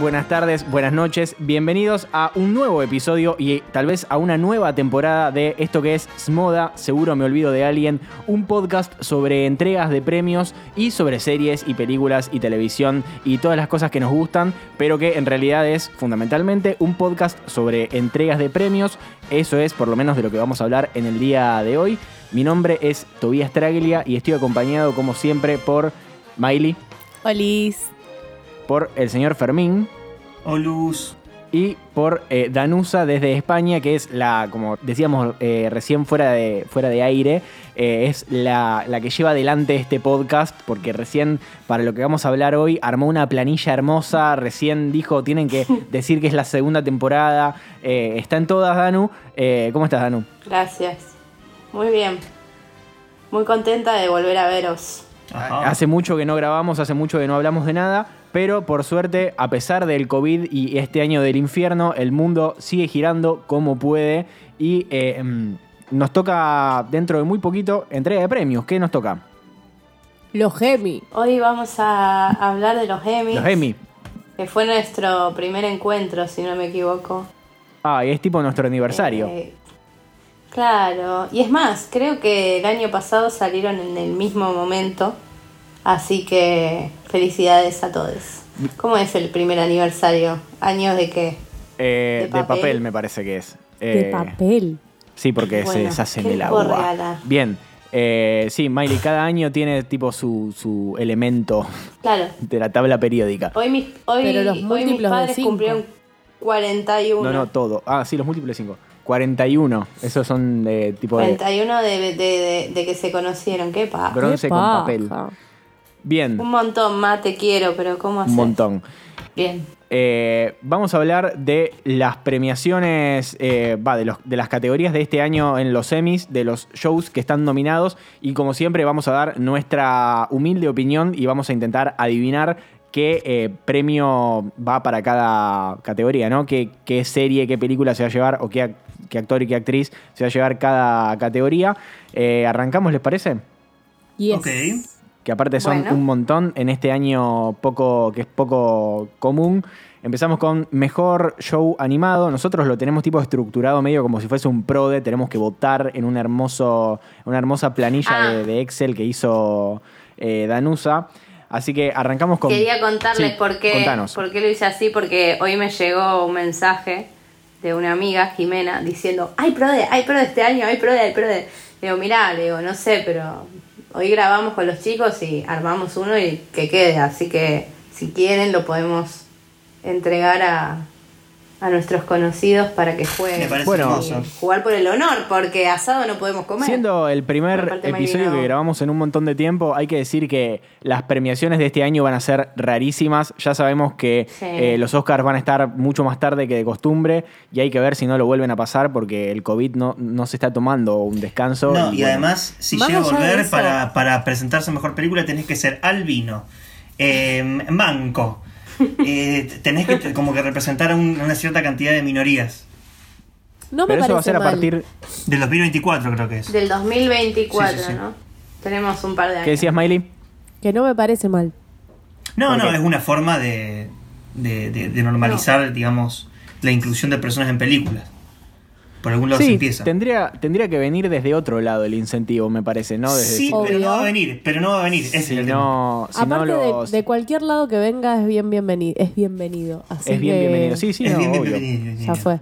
Buenas tardes, buenas noches. Bienvenidos a un nuevo episodio y tal vez a una nueva temporada de esto que es Smoda, seguro me olvido de alguien, un podcast sobre entregas de premios y sobre series y películas y televisión y todas las cosas que nos gustan, pero que en realidad es fundamentalmente un podcast sobre entregas de premios. Eso es por lo menos de lo que vamos a hablar en el día de hoy. Mi nombre es Tobías Traglia y estoy acompañado como siempre por Miley, Olis. Por el señor Fermín. Olus. y por eh, Danusa desde España, que es la, como decíamos eh, recién fuera de, fuera de aire, eh, es la, la que lleva adelante este podcast, porque recién, para lo que vamos a hablar hoy, armó una planilla hermosa, recién dijo, tienen que decir que es la segunda temporada, eh, está en todas, Danu. Eh, ¿Cómo estás, Danu? Gracias. Muy bien. Muy contenta de volver a veros. Ajá. Hace mucho que no grabamos, hace mucho que no hablamos de nada, pero por suerte, a pesar del COVID y este año del infierno, el mundo sigue girando como puede y eh, mm, nos toca dentro de muy poquito entrega de premios. ¿Qué nos toca? Los Gemi. Hoy vamos a hablar de los Emmys, Los Emmy. que fue nuestro primer encuentro, si no me equivoco. Ah, y es tipo nuestro aniversario. Eh, claro. Y es más, creo que el año pasado salieron en el mismo momento. Así que felicidades a todos. ¿Cómo es el primer aniversario? ¿Años de qué? Eh, de de, papel. me parece que es. De Eh, papel. Sí, porque se Bueno, deshace en ¿qué el agua. regalar? Bien. Eh, sí, Miley, cada año tiene tipo su, su elemento Claro. de la tabla periódica. Hoy mis, hoy, Pero los hoy mis padres cumplieron 41. No, no, todo. Ah, sí, los múltiples 5. 41. Esos son de tipo de 41 de, de, de- de que se conocieron. ¿Qué pa? bronce Qué con papel. Bien, Un montón más te quiero, pero ¿cómo hacer? un montón. Bien. Eh, vamos a hablar de las premiaciones, eh, va, de, los- de las categorías de este año en los Emmys, de los shows que están nominados y como siempre vamos a dar nuestra humilde opinión y vamos a intentar adivinar qué eh, premio va para cada categoría, ¿no? Qué, qué serie, qué película se va a llevar o qué actor y qué actriz se va a llevar cada categoría. Eh, ¿Arrancamos, les parece? Yes. Ok. Que aparte son Bueno. un montón en este año poco que es poco común. Empezamos con mejor show animado. Nosotros lo tenemos tipo estructurado medio como si fuese un prode. Tenemos que votar en un hermoso, una hermosa planilla Ah. de, de Excel que hizo eh, Danusa. Así que arrancamos con. Quería contarles Sí, por, qué, por qué lo hice así, porque hoy me llegó un mensaje de una amiga, Jimena, diciendo, hay PRODE, hay PRODE este año, hay PRODE, hay PRODE. Le digo, mirá, le digo, no sé, pero hoy grabamos con los chicos y armamos uno y que quede, así que si quieren lo podemos entregar a, a nuestros conocidos para que jueguen. Me parece Bueno. Jugar por el honor, porque asado no podemos comer. Siendo el primer episodio que grabamos en un montón de tiempo, hay que decir que las premiaciones de este año van a ser rarísimas. Ya sabemos que Sí. eh, los Oscars van a estar mucho más tarde que de costumbre y hay que ver si no lo vuelven a pasar porque el COVID no, no se está tomando un descanso. No, y bueno, además, si llega a volver para, para presentarse mejor película, tenés que ser albino, eh, manco. Eh, tenés que como que representar a un- una cierta cantidad de minorías. No me Pero eso va a parece ser a mal. partir. Del 2024 creo que es. Del 2024, Sí, sí, sí. ¿no? Tenemos un par de años. ¿Qué decías, Miley? Que no me parece mal. No, ¿Por no, qué? es una forma de, de, de- de normalizar, digamos, la inclusión de personas en películas. Por algún lado se Sí, empieza. tendría, tendría que venir desde otro lado el incentivo, me parece, ¿no? Desde Sí, pero no va a venir, pero no va a venir. Ese si es el tema. no, si no Aparte de- los- de, cualquier lado que venga es bien bienvenido. Es bienvenido. Así es bien que bienvenido. Sí, sí, es no, bien obvio. bienvenido. Ya fue.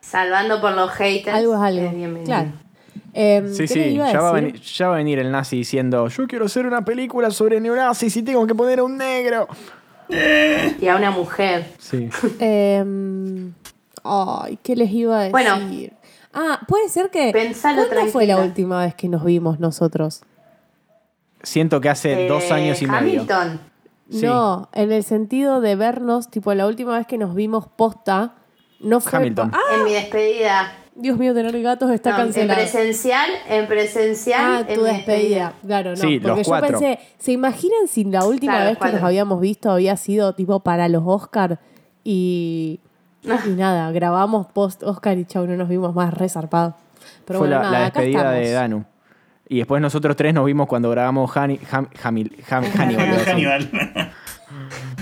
Salvando por los haters. Algo es algo. bienvenido. claro. Em, Sí, ¿qué les sí, va, venir, ya va a venir el nazi diciendo, yo quiero hacer una película sobre neonazis y tengo que poner a un negro. Y a una mujer. Sí. Em, ay, ¿qué les iba a decir? Bueno. Ah, puede ser que. Pensalo ¿Cuándo fue la tranquila. última vez que nos vimos nosotros? Siento que hace dos Eh, años y medio. Hamilton. Sí. No, en el sentido de vernos, tipo la última vez que nos vimos posta, no fue. Hamilton. Ah, En mi despedida. Dios mío, tener gatos está No, en cancelado. presencial, en presencial. Ah, en tu mi despedida. Claro, no. Sí, los porque yo cuatro. pensé, ¿se imaginan si la última Claro, vez que nos habíamos visto había sido tipo para los Oscar y, y nada, grabamos post Oscar y chau, no nos vimos más resarpados. Pero Fue bueno, la, nada, la acá despedida de. Danu. Y después nosotros tres nos vimos cuando grabamos Hani- Ham- Hamil- Ham- Hannibal. Hannibal.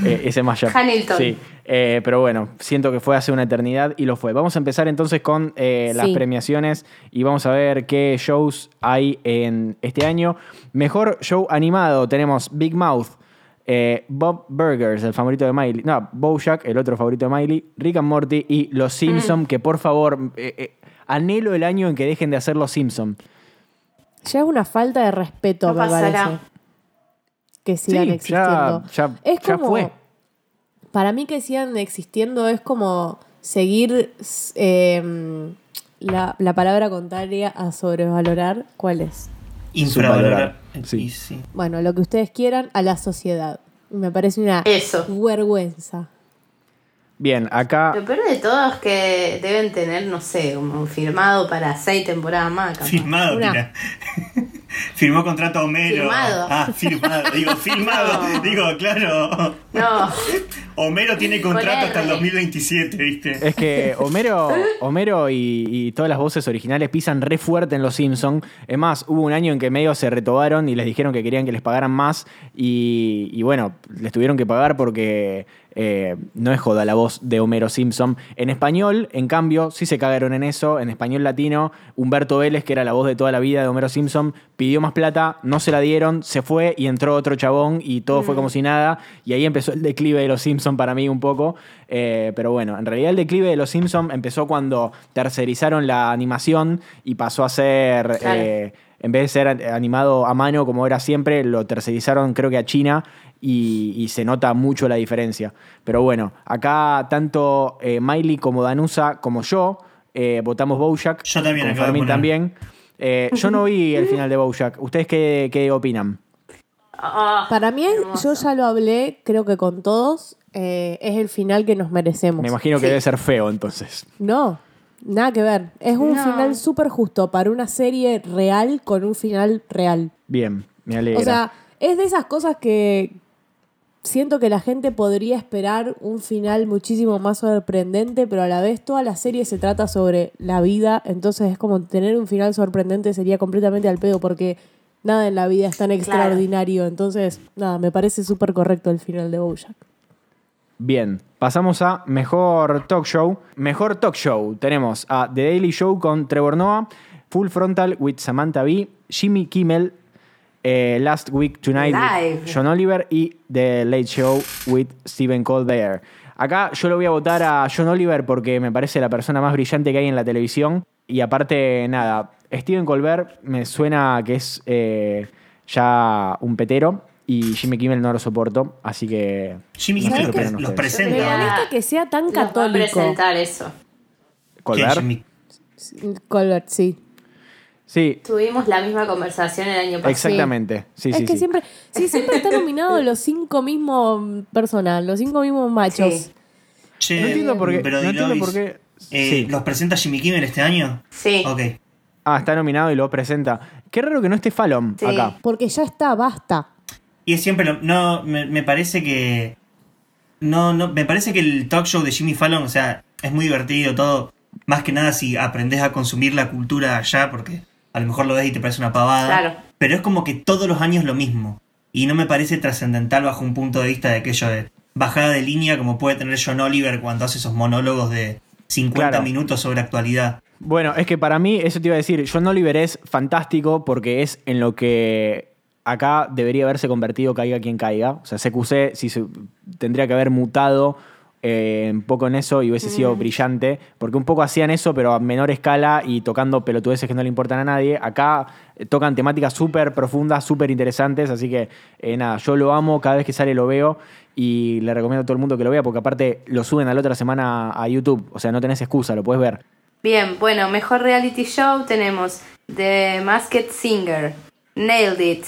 Eh, ese mashup. Hamilton. Sí, eh, pero bueno, siento que fue hace una eternidad y lo fue. Vamos a empezar entonces con eh, las Sí. premiaciones y vamos a ver qué shows hay en este año. Mejor show animado tenemos Big Mouth, eh, Bob Burgers, el favorito de Miley, no, Bojack, el otro favorito de Miley, Rick and Morty y Los Simpson, que por favor, eh, eh, anhelo el año en que dejen de hacer Los Simpson. Ya es una falta de respeto, No me pasará. parece. Que sigan Sí, ya- existiendo. ya- es ya como, fue. Para mí que sigan existiendo es como seguir eh, la, la palabra contraria a sobrevalorar. ¿Cuál es? Infravalorar. Sí. Y sí. Bueno, lo que ustedes quieran a la sociedad. Me parece una Eso. vergüenza. Bien, acá Lo peor de todo es que deben tener, no sé, como firmado para seis temporadas más. capaz. Firmado, Una. tira. Firmó contrato a Homero. Firmado. Ah, firmado. Digo, firmado. No. Digo, claro. No, Homero tiene contrato Con hasta el R. 2027, ¿viste? Es que Homero, Homero y, y todas las voces originales pisan re fuerte en Los Simpson. Es más, hubo un año en que medio se retobaron y les dijeron que querían que les pagaran más. Y, y bueno, les tuvieron que pagar porque eh, no es joda la voz de Homero Simpson. En español, en cambio, sí se cagaron en eso. En español latino, Humberto Vélez, que era la voz de toda la vida de Homero Simpson, pidió más plata, no se la dieron, se fue y entró otro chabón y todo fue como si nada. Y ahí empezó el declive de Los Simpson para mí un poco. Eh, pero bueno, en realidad el declive de Los Simpson empezó cuando tercerizaron la animación y pasó a ser... Claro. eh, en vez de ser animado a mano como era siempre, lo tercerizaron creo que a China y, y se nota mucho la diferencia. Pero bueno, acá tanto eh, Miley como Danusa como yo eh, votamos Bojack. Yo también de Fermín también. Eh, yo no vi el final de Bojack. ¿Ustedes qué, qué opinan? Ah, Para mí, hermoso. yo ya lo hablé, creo que con todos, eh, es el final que nos merecemos. Me imagino que Sí. debe ser feo entonces. No, nada que ver. Es un No. final súper justo para una serie real con un final real. Bien, me alegra. O sea, es de esas cosas que siento que la gente podría esperar un final muchísimo más sorprendente, pero a la vez toda la serie se trata sobre la vida, entonces es como tener un final sorprendente sería completamente al pedo porque nada en la vida es tan extraordinario, entonces nada, me parece súper correcto el final de Bojack. Bien, pasamos a mejor talk show. Mejor talk show. Tenemos a The Daily Show con Trevor Noah, Full Frontal with Samantha Bee, Jimmy Kimmel, eh, Last Week Tonight Live. with John Oliver y The Late Show with Stephen Colbert. Acá yo lo voy a votar a John Oliver porque me parece la persona más brillante que hay en la televisión. Y aparte, nada, Stephen Colbert me suena que es eh, ya un petero y Jimmy Kimmel no lo soporto, así que... Jimmy no Kimmel los, ustedes. Me presenta. molesta que sea tan Nos va a católico. presentar eso. ¿Colbert? Colbert, sí. Sí, Tuvimos la misma conversación el año pasado. exactamente. Sí, es sí, que sí. siempre, sí, siempre están nominados los cinco mismos personas, los cinco mismos machos. Sí. Che, No entiendo por qué. pero no entiendo por qué. eh, sí. ¿Los presenta Jimmy Kimmel este año? Sí. Ok. Ah, está nominado y lo presenta. Qué raro que no esté Fallon Sí. acá. Porque ya está, basta. Y es siempre lo, no me, me parece que no no me parece que el talk show de Jimmy Fallon, o sea, es muy divertido todo, más que nada si aprendes a consumir la cultura allá porque a lo mejor lo ves y te parece una pavada, Claro. pero es como que todos los años lo mismo y no me parece trascendental bajo un punto de vista de aquello de bajada de línea como puede tener John Oliver cuando hace esos monólogos de 50 Claro. minutos sobre actualidad. Bueno, es que para mí, eso te iba a decir, John Oliver es fantástico porque es en lo que acá debería haberse convertido caiga quien caiga. O sea, CQC si se, tendría que haber mutado eh, un poco en eso y hubiese sido brillante, porque un poco hacían eso, pero a menor escala y tocando pelotudeces que no le importan a nadie. Acá eh, tocan temáticas súper profundas, súper interesantes, así que eh, nada, yo lo amo, cada vez que sale lo veo y le recomiendo a todo el mundo que lo vea, porque aparte lo suben a la otra semana a YouTube, o sea, no tenés excusa, lo puedes ver. Bien, bueno, mejor reality show tenemos The Masked Singer, Nailed It,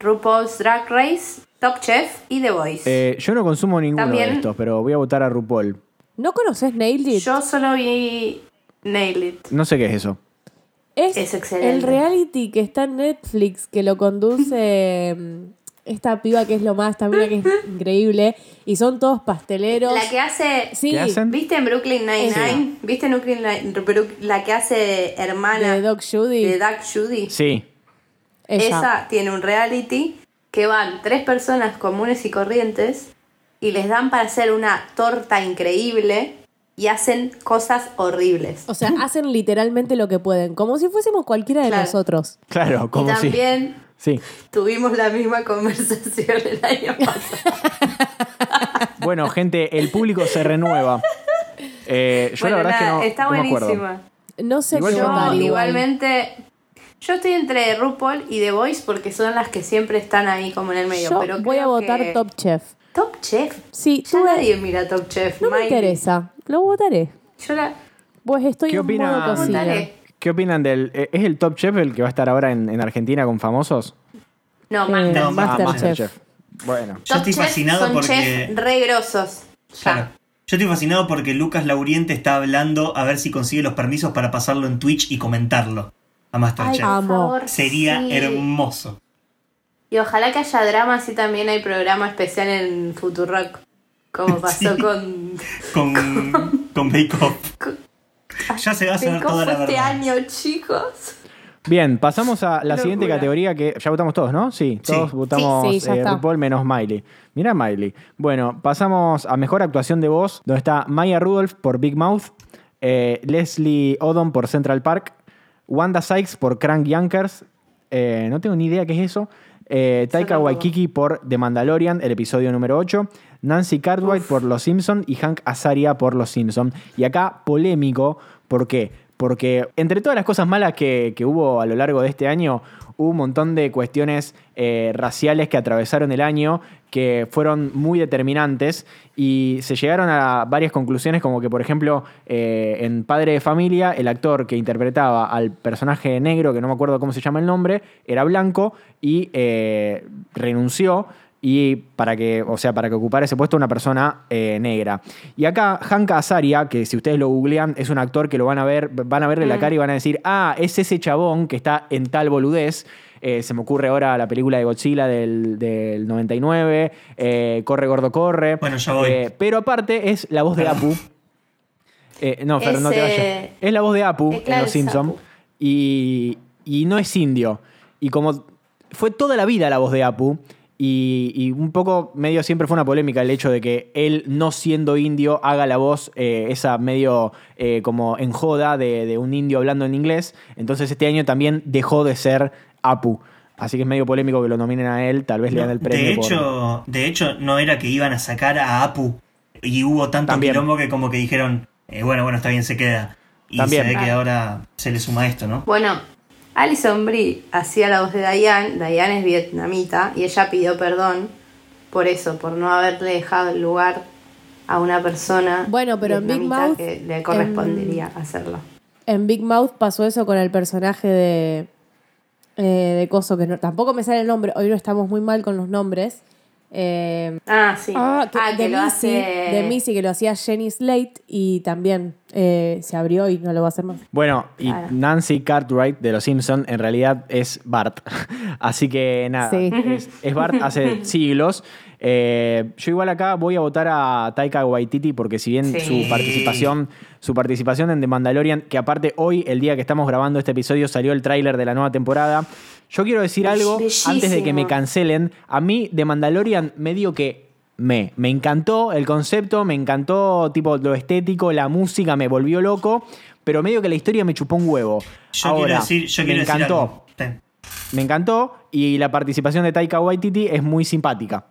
RuPaul's Drag Race, Top Chef y The Voice. Eh, yo no consumo ninguno También- de estos, pero voy a votar a RuPaul. ¿No conoces Nailed It? Yo solo vi. Nail it. No sé qué es eso. Es, Es excelente. el reality que está en Netflix, que lo conduce mm, esta piba que es lo más, también que es increíble, y son todos pasteleros. La que hace. Sí, ¿Qué hacen? ¿Viste en Brooklyn Nine-Nine? ¿Viste en Brooklyn Nine- Bru- La que hace hermana de Doc Judy. de Doug Judy. Sí. ella. Esa tiene un reality que van tres personas comunes y corrientes y les dan para hacer una torta increíble y hacen cosas horribles. O sea, hacen literalmente lo que pueden, como si fuésemos cualquiera de Claro. nosotros. Claro, como y si. también Sí. tuvimos la misma conversación el año pasado. Bueno, gente, el público se renueva. Eh, yo Bueno, la verdad nada, es que no, está no me acuerdo. buenísima. No sé yo- votar Yo, igual. igualmente, yo estoy entre RuPaul y The Voice porque son las que siempre están ahí como en el medio. Yo pero voy a votar que- Top Chef. Top Chef. Sí, Ya tuve- nadie mira Top Chef. no me Miley. interesa. Lo votaré. Yo la Pues estoy ¿Qué. Votaré. ¿Qué opinan del. eh, ¿Es el Top Chef el que va a estar ahora en, en Argentina con famosos? No, Eh, Master. No, Ah, Masterchef. Masterchef. Bueno. Yo Top estoy Chef fascinado son porque- chefs re grosos. Ya. Claro. Yo estoy fascinado porque Lucas Lauriente está hablando a ver si consigue los permisos para pasarlo en Twitch y comentarlo a Ay, Masterchef. favor, Sería sí. hermoso. Y ojalá que haya drama, así también hay programa especial en Futurock. Como pasó Sí. con. Con, con Bake Off. Ya se va a toda la este año, chicos. Bien, pasamos a la siguiente categoría que ya votamos todos, ¿no? Sí, Sí. todos votamos Sí, sí, eh, está. RuPaul menos Miley. Mira Miley. Bueno, pasamos a mejor actuación de voz, donde está Maya Rudolph por Big Mouth, eh, Leslie Odom por Central Park, Wanda Sykes por Crank Yankers, eh, no tengo ni idea qué es eso, eh, Taika. Waikiki por The Mandalorian, el episodio número 8, Nancy Cartwright por Los Simpson y Hank Azaria por Los Simpson. Y acá polémico, ¿por qué? Porque entre todas las cosas malas que, que hubo a lo largo de este año, hubo un montón de cuestiones eh, raciales que atravesaron el año que fueron muy determinantes y se llegaron a varias conclusiones como que por ejemplo eh, en Padre de Familia el actor que interpretaba al personaje negro que no me acuerdo cómo se llama el nombre era blanco y eh, renunció y para que, o sea, para que ocupara ese puesto una persona eh, negra. Y acá Hank Azaria, que si ustedes lo googlean, es un actor que lo van a ver, van a verle la cara y van a decir, ah, es ese chabón que está en tal boludez. Eh, se me ocurre ahora la película de Godzilla del, del 99, eh, Corre Gordo Corre. Bueno, ya voy. Eh, pero aparte es la voz de Apu. Eh, no, Fer, no te vayas. Es la voz de Apu en Los Simpsons. Y, y no es indio. Y como fue toda la vida la voz de Apu, y, y un poco medio siempre fue una polémica el hecho de que él, no siendo indio, haga la voz eh, esa medio eh, como en joda de, de un indio hablando en inglés. Entonces este año también dejó de ser Apu. Así que es medio polémico que lo nominen a él, tal vez le dan el premio. de, por- hecho, de hecho, no era que iban a sacar a Apu y hubo tanto También. quilombo que como que dijeron, eh, bueno, bueno, está bien, se queda. Y También. se ve que ahora se le suma esto, ¿no? Bueno, Alison Brie hacía la voz de Diane. Diane es vietnamita y ella pidió perdón por eso, por no haberle dejado el lugar a una persona Bueno, pero en Big Mouth, que le correspondería hacerlo. En Big Mouth pasó eso con el personaje de. eh, de Coso, que no- tampoco me sale el nombre. Hoy no estamos muy mal con los nombres. Eh, Ah, sí. ah, que- de, lo Missy, hace. de Missy, que lo hacía Jenny Slate y también eh, se abrió y no lo va a hacer más. Bueno, y. Nancy Cartwright de Los Simpson en realidad es Bart. Así que nada, Sí. es, es Bart hace siglos. Eh, yo igual acá voy a votar a Taika Waititi porque si bien Sí. su participación, su participación en The Mandalorian, que aparte hoy, el día que estamos grabando este episodio, salió el tráiler de la nueva temporada. Yo quiero decir algo Bellísimo. antes de que me cancelen. A mí The Mandalorian me dio que me, me encantó el concepto, me encantó tipo lo estético, la música me volvió loco, pero medio que la historia me chupó un huevo. Yo Ahora, quiero decir, yo me quiero decir encantó, algo. Sí. me encantó y la participación de Taika Waititi es muy simpática.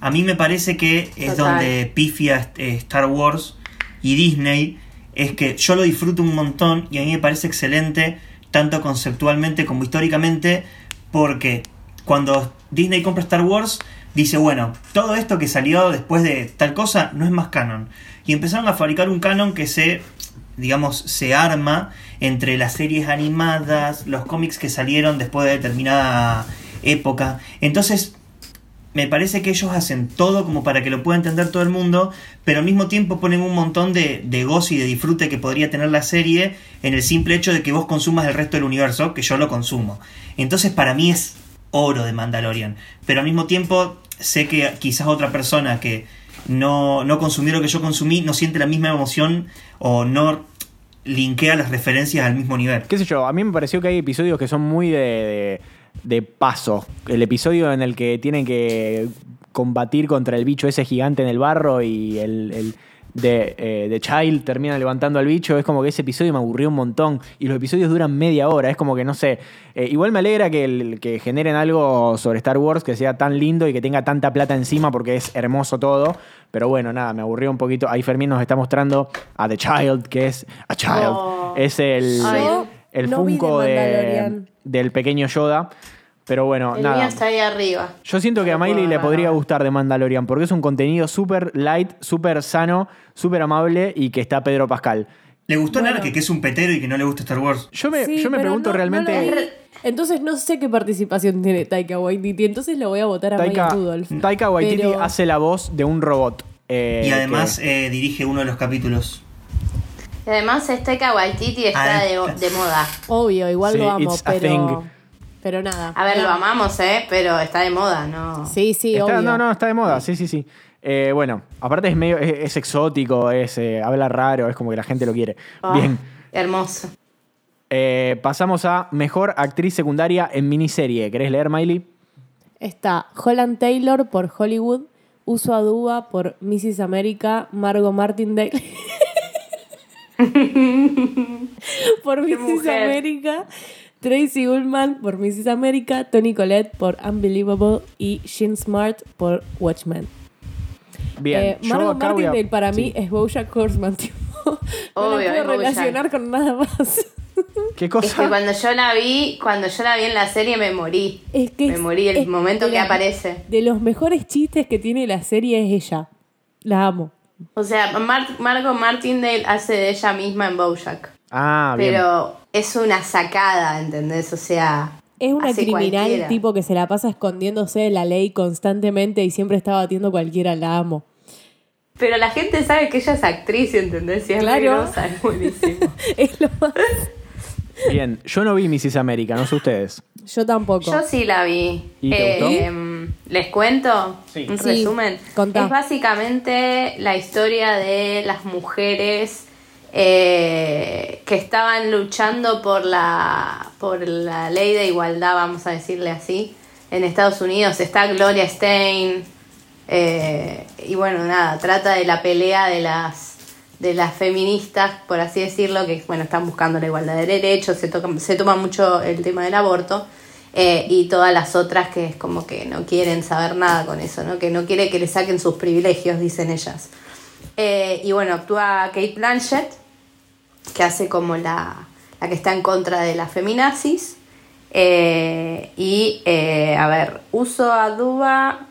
A mí me parece que es Total. donde pifia eh, Star Wars y Disney. Es que yo lo disfruto un montón y a mí me parece excelente, tanto conceptualmente como históricamente, porque cuando Disney compra Star Wars, dice, bueno, todo esto que salió después de tal cosa no es más canon. Y empezaron a fabricar un canon que se, digamos, se arma entre las series animadas, los cómics que salieron después de determinada época. Entonces, me parece que ellos hacen todo como para que lo pueda entender todo el mundo, pero al mismo tiempo ponen un montón de, de gozo y de disfrute que podría tener la serie en el simple hecho de que vos consumas el resto del universo, que yo lo consumo. Entonces para mí es oro de Mandalorian, pero al mismo tiempo sé que quizás otra persona que no, no consumió lo que yo consumí no siente la misma emoción o no linkea las referencias al mismo nivel. qué sé yo, a mí me pareció que hay episodios que son muy de, de, de paso. El episodio en el que tienen que combatir contra el bicho ese gigante en el barro y el, el de, eh, de Child termina levantando al bicho, es como que ese episodio me aburrió un montón y los episodios duran media hora, es como que no sé, eh, igual me alegra que, el- que generen algo sobre Star Wars que sea tan lindo y que tenga tanta plata encima porque es hermoso todo, pero bueno, nada, me aburrió un poquito. Ahí Fermín nos está mostrando a The Child, que es a Child, Oh. es el, el no Funko de. Del pequeño Yoda. Pero bueno, El nada. mío está ahí arriba. Yo siento que a Miley le podría gustar de Mandalorian porque es un contenido súper light, súper sano, súper amable y que está Pedro Pascal. Le gustó Bueno. Narque, que es un petero y que no le gusta Star Wars. Yo me, Sí, yo me pregunto no- realmente. Entonces no sé qué participación tiene Taika Waititi, entonces lo voy a votar a Taika, Maya Rudolph. Taika Waititi Pero- hace la voz de un robot. eh, y además que- eh, dirige uno de los capítulos. Y además este Waititi está Ah, de, de moda. Obvio, igual Sí, lo amo, pero. Pero nada. A ver, lo amamos, ¿eh? Pero está de moda, ¿no? Sí, sí, está- obvio. no, no, está de moda, sí, sí, sí. Eh, bueno, aparte es medio, es, es exótico, es, eh, habla raro, es como que la gente lo quiere. Ah, Bien. Hermoso. Eh, pasamos a mejor actriz secundaria en miniserie. ¿Querés leer, Miley? Está Holland Taylor por Hollywood, Uso Aduba por Mrs. America, Margot Martindale por Mrs. mujer. America, Tracy Ullman por Mrs. America, Tony Collette por Unbelievable y Shin Smart por Watchmen. Bien. Eh, Margot a- Martindale para mí sí. es Bojack Horseman, tipo. no Obvio, la es puedo Bojack. relacionar con nada más. ¿Qué Es cosa? que cuando yo la vi, cuando yo la vi en la serie me morí. Es que me es- morí el es momento que la- aparece. De los mejores chistes que tiene la serie es ella. La amo. O sea, Mar- Margot Martindale hace de ella misma en Bojack. Ah, bien. Pero es una sacada, ¿entendés? O sea. Es una criminal cualquiera. tipo que se la pasa escondiéndose de la ley constantemente y siempre está batiendo cualquiera, la amo. Pero la gente sabe que ella es actriz, ¿entendés? Y es Claro. re grosa, es buenísimo. Es lo más. Bien, yo no vi Mrs. América, no sé ustedes. Yo tampoco. Yo sí la vi. ¿Y te gustó? em, ¿Les cuento Sí. un resumen? Es básicamente la historia de las mujeres eh, que estaban luchando por la, por la ley de igualdad, vamos a decirle así, en Estados Unidos. Está Gloria Stein. eh, y bueno, nada, trata de la pelea de las de las feministas, por así decirlo, que bueno, están buscando la igualdad de derechos, se, toca, se toma mucho el tema del aborto, eh, y todas las otras que es como que no quieren saber nada con eso, ¿no? que no quiere que le saquen sus privilegios, dicen ellas. Eh, y bueno, actúa Kate Blanchett, que hace como la, la que está en contra de las feminazis. Eh, y, a ver, uso a Duba,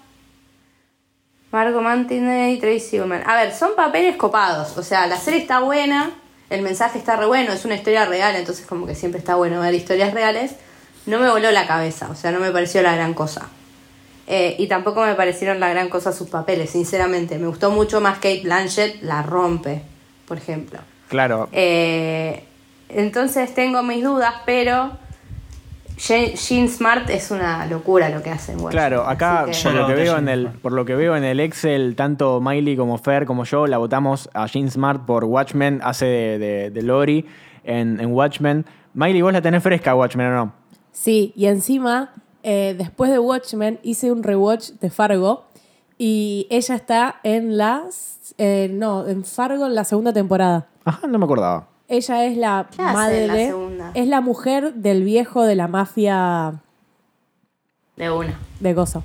Margot Martindale y Tracy Ullman. A ver, son papeles copados. O sea, la serie está buena, el mensaje está re bueno, es una historia real, entonces como que siempre está bueno ver historias reales. No me voló la cabeza, o sea, no me pareció la gran cosa. Eh, y tampoco me parecieron la gran cosa sus papeles, sinceramente. Me gustó mucho más Kate Blanchett, la rompe, por ejemplo. Claro. Eh, entonces tengo mis dudas, pero Je- Jean Smart es una locura lo que hace en Watchmen, Claro, acá que- por lo que veo en el por lo que veo en el Excel tanto Miley como Fer como yo la votamos a Jean Smart por Watchmen hace de, de, de Lori en, en Watchmen. Miley, vos la tenés fresca Watchmen o no? Sí, y encima, eh, después de Watchmen, hice un rewatch de Fargo y ella está en las. eh, no, en Fargo en la segunda temporada. Ajá, no me acordaba. Ella es la ¿Qué hace madre en la de. segunda? Es la mujer del viejo de la mafia De una. de Gozo.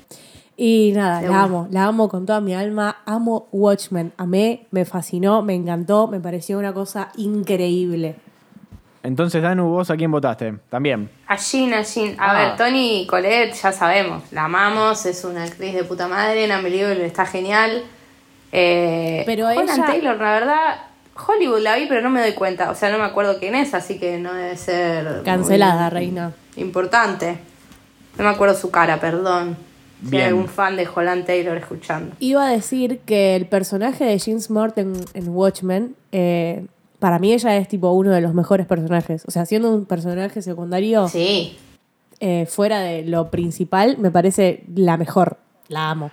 Y nada, De la una. amo, la amo con toda mi alma. Amo Watchmen. Amé, me fascinó, me encantó, me pareció una cosa increíble. Entonces, Danu, vos a quién votaste? También. A Jean, a Jean. A Ah. ver, Tony Colette, ya sabemos, la amamos, es una actriz de puta madre, en Unbelievable está genial. Eh, Pero Holland ella- Taylor, la verdad, Hollywood la vi, pero no me doy cuenta, o sea, no me acuerdo quién es, así que no debe ser... Cancelada, muy reina. Importante. No me acuerdo su cara, perdón. Si hay algún fan de Holland Taylor escuchando. Iba a decir que el personaje de Jean Smart en, en Watchmen, eh, para mí ella es tipo uno de los mejores personajes. O sea, siendo un personaje secundario, Sí. eh, fuera de lo principal, me parece la mejor. La amo.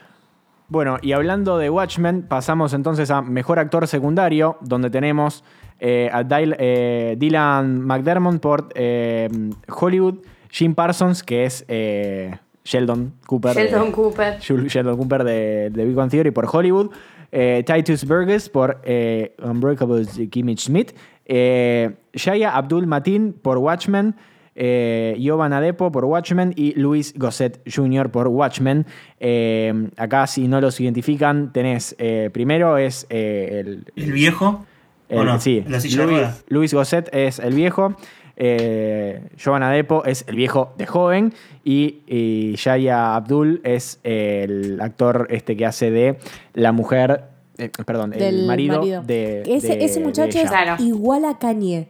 Bueno, y hablando de Watchmen, pasamos entonces a Mejor Actor Secundario, donde tenemos eh, a eh, Dylan McDermott por eh, Hollywood, Jim Parsons, que es eh, Sheldon Cooper. de- Sheldon Cooper. Sheldon Cooper de, de Big Bang Theory por Hollywood. Eh, Titus Burgess por eh, Unbreakable Kimmy Schmidt. Eh, Shaya Abdul Matin por Watchmen. Eh, Yovan Adepo por Watchmen y Luis Gosset Jr. por Watchmen. Eh, acá, si no los identifican, tenés eh, primero es eh, el, ¿El viejo? ¿O el- no? sí, ¿La silla de Luis? Luis Gosset es el viejo. Eh, Giovanna Depo es el viejo de joven. Y, y Yaya Abdul es el actor este que hace de la mujer. eh, perdón, el marido, marido. de. ese, de- ese de muchacho ella. es Claro. igual a Kanye.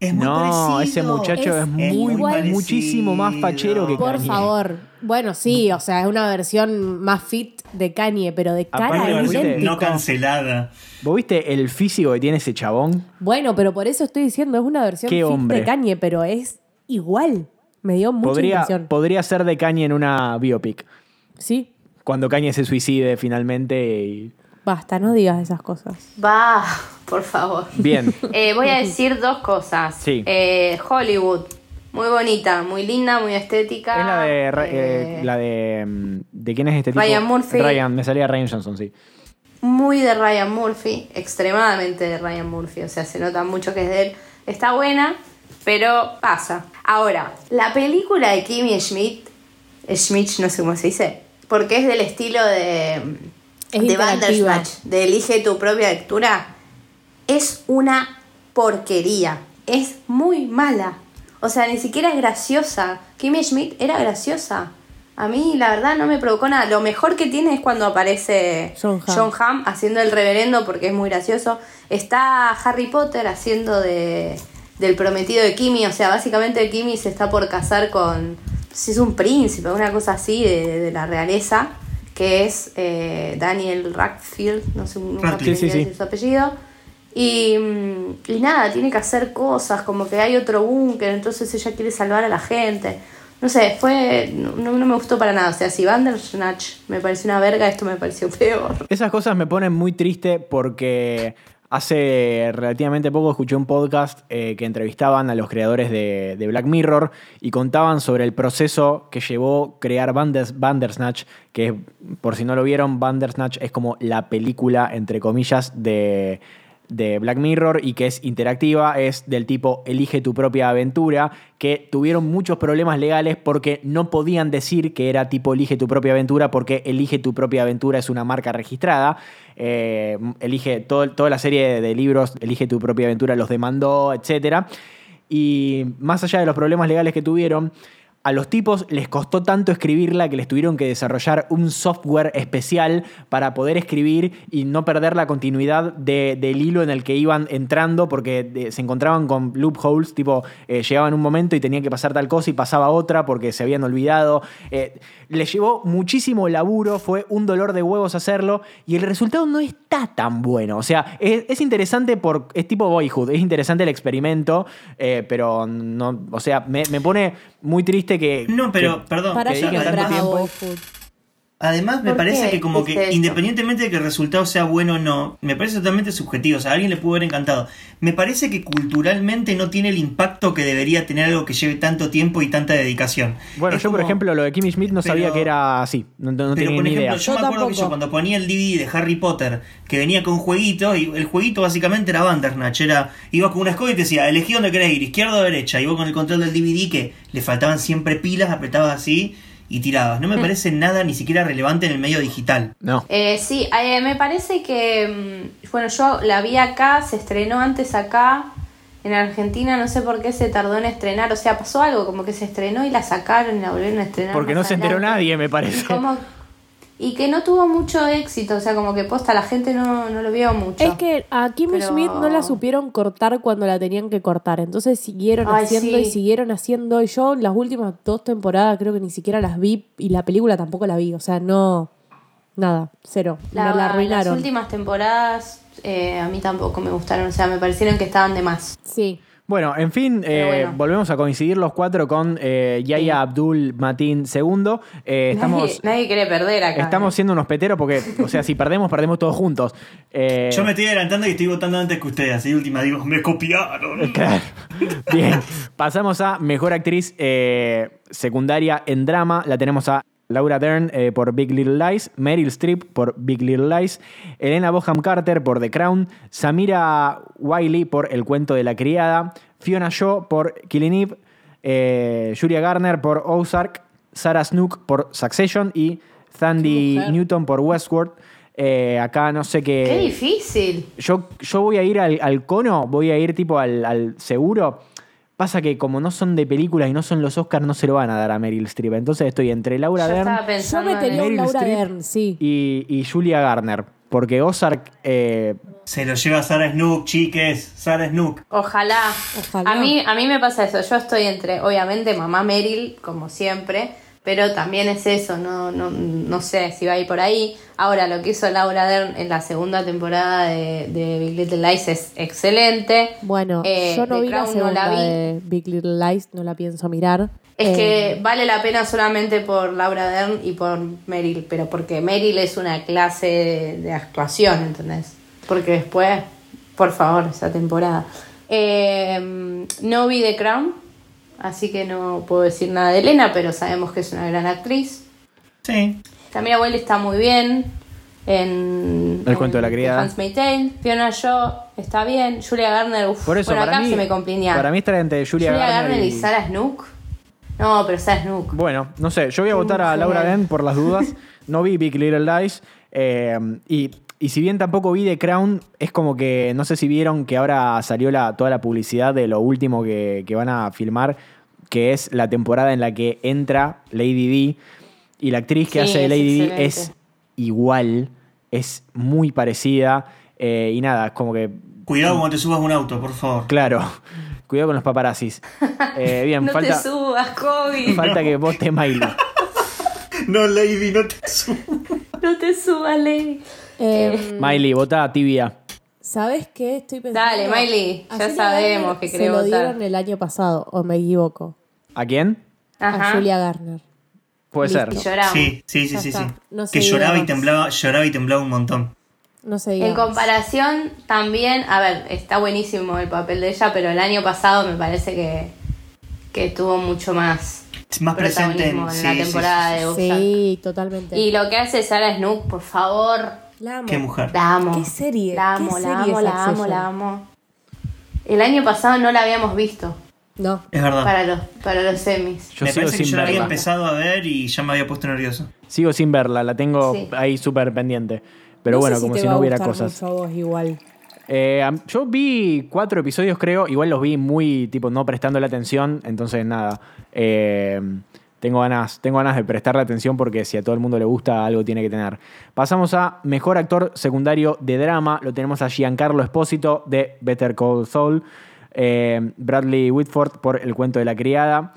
Es muy No, parecido. ese muchacho es, Es muy, igual. muchísimo más fachero que Por Kanye. favor. Bueno, sí, o sea, es una versión más fit de Kanye, pero de cara no cancelada. ¿Vos viste el físico que tiene ese chabón? Bueno, pero por eso estoy diciendo, es una versión Qué fit hombre. de Kanye, pero es igual. Me dio mucha Podría, impresión. podría ser de Kanye en una biopic. Sí, Cuando Kanye se suicide finalmente. y- basta, no digas esas cosas. Va, por favor. Bien. Eh, voy a decir dos cosas. Sí. Eh, Hollywood. Muy bonita, muy linda, muy estética. Es la de. Eh, eh, la de. mm, ¿De quién es este tipo? Ryan Murphy. Ryan, me salía Ryan Johnson, sí. Muy de Ryan Murphy, extremadamente de Ryan Murphy, o sea, se nota mucho que es de él. Está buena, pero pasa. Ahora, la película de Kimmy Schmidt, Schmidt, no sé cómo se dice, porque es del estilo de, Es de. Bandersnatch, de Elige tu propia lectura, es una porquería, es muy mala. O sea, ni siquiera es graciosa. Kimmy Schmidt era graciosa. A mí, la verdad, no me provocó nada. Lo mejor que tiene es cuando aparece John Hamm. Hamm haciendo el reverendo porque es muy gracioso. Está Harry Potter haciendo de, del prometido de Kimmy. O sea, básicamente Kimmy se está por casar con. Si es un príncipe, una cosa así de, de la realeza. Que es eh, Daniel Radcliffe, no sé nunca sí, sí. decir su apellido. Y, mm, y nada, tiene que hacer cosas, como que hay otro búnker, entonces ella quiere salvar a la gente. No sé, fue. No, no me gustó para nada. O sea, si Bandersnatch me pareció una verga, esto me pareció peor. Esas cosas me ponen muy triste porque hace relativamente poco escuché un podcast eh, que entrevistaban a los creadores de, Black Mirror y contaban sobre el proceso que llevó crear Banders- Bandersnatch, que por si no lo vieron, Bandersnatch es como la película, entre comillas, de, de Black Mirror y que es interactiva, es del tipo elige tu propia aventura, que tuvieron muchos problemas legales porque no podían decir que era tipo elige tu propia aventura porque elige tu propia aventura es una marca registrada. Eh, elige todo- toda la serie de, libros, elige tu propia aventura, los demandó, etc. Y más allá de los problemas legales que tuvieron, a los tipos les costó tanto escribirla que les tuvieron que desarrollar un software especial para poder escribir y no perder la continuidad de- del hilo en el que iban entrando porque se encontraban con loopholes, tipo eh, llegaban un momento y tenían que pasar tal cosa y pasaba otra porque se habían olvidado. Eh, les llevó muchísimo laburo, fue un dolor de huevos hacerlo y el resultado no está tan bueno. O sea, es, es interesante por. es tipo Boyhood, es interesante el experimento, eh, pero no. O sea, me pone muy triste que. No, pero, que- perdón. Para que que tanto tiempo. Además, me ¿Por parece qué que como que esto? independientemente de que el resultado sea bueno o no, me parece totalmente subjetivo. O sea, a alguien le pudo haber encantado. Me parece que culturalmente no tiene el impacto que debería tener algo que lleve tanto tiempo y tanta dedicación. Bueno, Es yo por ejemplo lo de Kimmy Schmidt no sabía que era así, no, no Pero tenía por ni ejemplo, idea. yo, Yo me acuerdo que yo cuando ponía el DVD de Harry Potter, que venía con un jueguito, y el jueguito básicamente era Bandersnatch, era, ibas con una escoba y te decía, elegí dónde querés ir, izquierda o derecha, y vos con el control del DVD que le faltaban siempre pilas, apretabas así y tirabas. No me parece nada ni siquiera relevante en el medio digital. No. Eh, sí, eh, me parece que. mm, Bueno, yo la vi acá, se estrenó antes acá. En Argentina no sé por qué se tardó en estrenar. O sea, pasó algo, como que se estrenó y la sacaron y la volvieron a estrenar. Porque no se enteró nadie, me parece. Como- y que no tuvo mucho éxito, o sea, como que posta, la gente no, no lo vio mucho. Es que a Kimmy Pero- Schmidt no la supieron cortar cuando la tenían que cortar. Entonces siguieron Ay, haciendo y siguieron haciendo. Y yo las últimas dos temporadas creo que ni siquiera las vi y la película tampoco la vi. O sea, no. Nada, cero. La- Me la Las arruinaron. últimas temporadas eh, a mí tampoco me gustaron, o sea, me parecieron que estaban de más. Sí. Bueno, en fin, eh, bueno. volvemos a coincidir los cuatro con eh, Yaya Abdul Matin II. Eh, estamos, nadie, nadie quiere perder acá. estamos ¿eh? siendo unos peteros porque, o sea, si perdemos, perdemos todos juntos. Eh, Yo me estoy adelantando y estoy votando antes que ustedes. Así última digo, me copiaron. Claro. Bien. Pasamos a mejor actriz eh, secundaria en drama. La tenemos a Laura Dern eh, por Big Little Lies, Meryl Streep por Big Little Lies, Elena Boham Carter por The Crown, Samira Wiley por El cuento de la criada, Fiona Shaw por Killing Eve, eh, Julia Garner por Ozark, Sarah Snook por Succession y Sandy. Newton por Westworld. Eh, acá no sé qué. Qué difícil. Yo, yo voy a ir al, al cono, voy a ir tipo al, al seguro. Pasa que como no son de películas y no son los Oscars, no se lo van a dar a Meryl Streep. Entonces estoy entre Laura Yo Dern Yo pensando en metería un Meryl Laura Streep Dern, sí. y, y Julia Garner. Porque Ozark, eh, Se lo lleva Sarah Snook, chiques. Sarah Snook. Ojalá. Ojalá. A mí, a mí me pasa eso. Yo estoy entre, obviamente, mamá Meryl, como siempre, pero también es eso. No, no, no sé si va a ir por ahí. Ahora, lo que hizo Laura Dern en la segunda temporada de, de Big Little Lies es excelente. Bueno, Eh, yo no vi la segunda vi. de Big Little Lies, no la pienso mirar. Es Eh, que vale la pena solamente por Laura Dern y por Meryl, pero porque Meryl es una clase de, de actuación, ¿entendés? Porque después, por favor, esa temporada. Eh, no vi The Crown, así que no puedo decir nada de Elena, pero sabemos que es una gran actriz. Sí. También Abuela está muy bien. En El cuento de la en criada. Handmaid's Tale. Fiona Shaw está bien. Julia Garner, uf, por eso bueno, para acá mí, se me compliña. para mí estar entre Julia, Julia, Garner, Garner y... y... Sarah Snook. No, pero Sarah Snook. Bueno, no sé, yo voy a votar a. Laura Dern por las dudas. No vi Big Little Lies. eh, y, y si bien tampoco vi The Crown, es como que no sé si vieron que ahora salió la, toda la publicidad de lo último que, que van a filmar, que es la temporada en la que entra Lady D. Y la actriz que Sí, hace de es Lady D es igual, es muy parecida. eh, y nada, es como que Cuidado cuando te subas un auto, por favor. Claro, cuidado con los paparazzis. Eh, bien, no falta, te subas, Kobe. falta que vote Miley. No, Lady, no te subas. No te subas, Lady. Eh, Miley, vota tibia. ¿Sabes qué estoy pensando? Dale, Miley, ya Julia sabemos Garner que Se querés lo votar. dieron el año pasado, o me equivoco. ¿A quién? Ajá. A Julia Garner. Puede Listo. Y ser. lloramos. Sí, sí, sí, Ya sí, está. sí. No se que lloraba y temblaba, lloraba y temblaba un montón. No sé. En comparación, también, a ver, está buenísimo el papel de ella, pero el año pasado me parece que, que tuvo mucho más Es más presente en, protagonismo en sí, la sí, temporada sí, de. Ozark. Sí, totalmente. Y lo que hace Sarah Snook, por favor, La amo. Qué mujer. la amo. Qué serie, La qué amo, la serie amo, la amo, la amo. El año pasado no la habíamos visto No. Es verdad. para los, para los semis. Yo me sigo parece que sin yo la había verla. empezado a ver y ya me había puesto nervioso. Sigo sin verla, la tengo Sí. ahí súper pendiente. Pero No bueno, sé como te si va no hubiera cosas. mucho a vos igual. Eh, yo vi cuatro episodios, creo. Igual los vi muy, tipo, no prestando la atención. Entonces, nada. Eh, tengo ganas, tengo ganas de prestarle atención porque si a todo el mundo le gusta, algo tiene que tener. Pasamos a mejor actor secundario de drama. Lo tenemos a Giancarlo Espósito de Better Call Saul. Eh, Bradley Whitford por El cuento de la criada.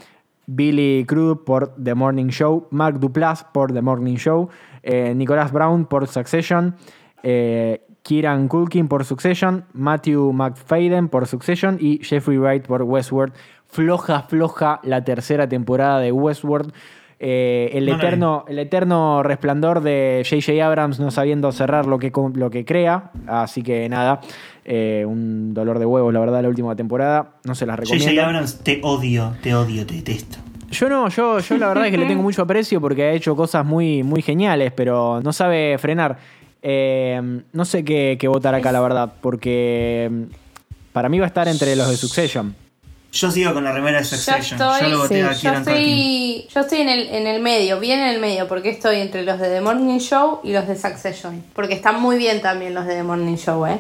Billy Crudup por The Morning Show. Mark Duplass por The Morning Show. eh, Brown por Succession. eh, Kieran Culkin por Succession. Matthew McFadden por Succession. Y Jeffrey Wright por Westworld. Floja, floja la tercera temporada de Westworld. Eh, el, No eterno, el eterno resplandor de J.J. Abrams no sabiendo cerrar lo que, lo que crea. Así que nada, eh, un dolor de huevos, la verdad, la última temporada. No se las recomiendo. J.J. Abrams, te odio, te odio, te detesto. Yo no, yo, yo la verdad es que le tengo mucho aprecio porque ha hecho cosas muy, muy geniales, pero no sabe frenar. Eh, no sé qué, qué votar acá, la verdad, porque mm, para mí va a estar entre los de Succession. Yo sigo con la remera de Yo Succession. estoy, Yo lo voté sí, a yo Kieran Culkin. estoy, yo estoy en el, en el medio, bien en el medio, porque estoy entre los de The Morning Show y los de Succession. Porque están muy bien también los de The Morning Show, ¿eh?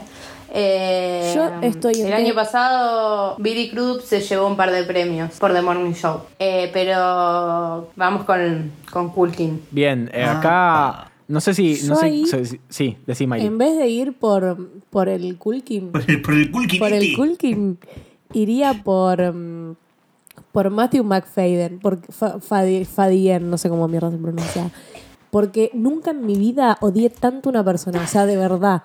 Eh, Yo estoy El año pasado Billy Crudup se llevó un par de premios por The Morning Show. Eh, pero vamos con, con Culkin. Bien, eh, Ah. acá No sé si. Yo No sé, ahí- sí, decí Miley. En vez de ir por, por el Culkin, Por el, por el Kulki por el Kitty. Culkin, iría por, mm, por Matthew McFadden, por Fa- Fadi- Fadien, no sé cómo mierda se pronuncia. Porque nunca en mi vida odié tanto a una persona, o sea, de verdad.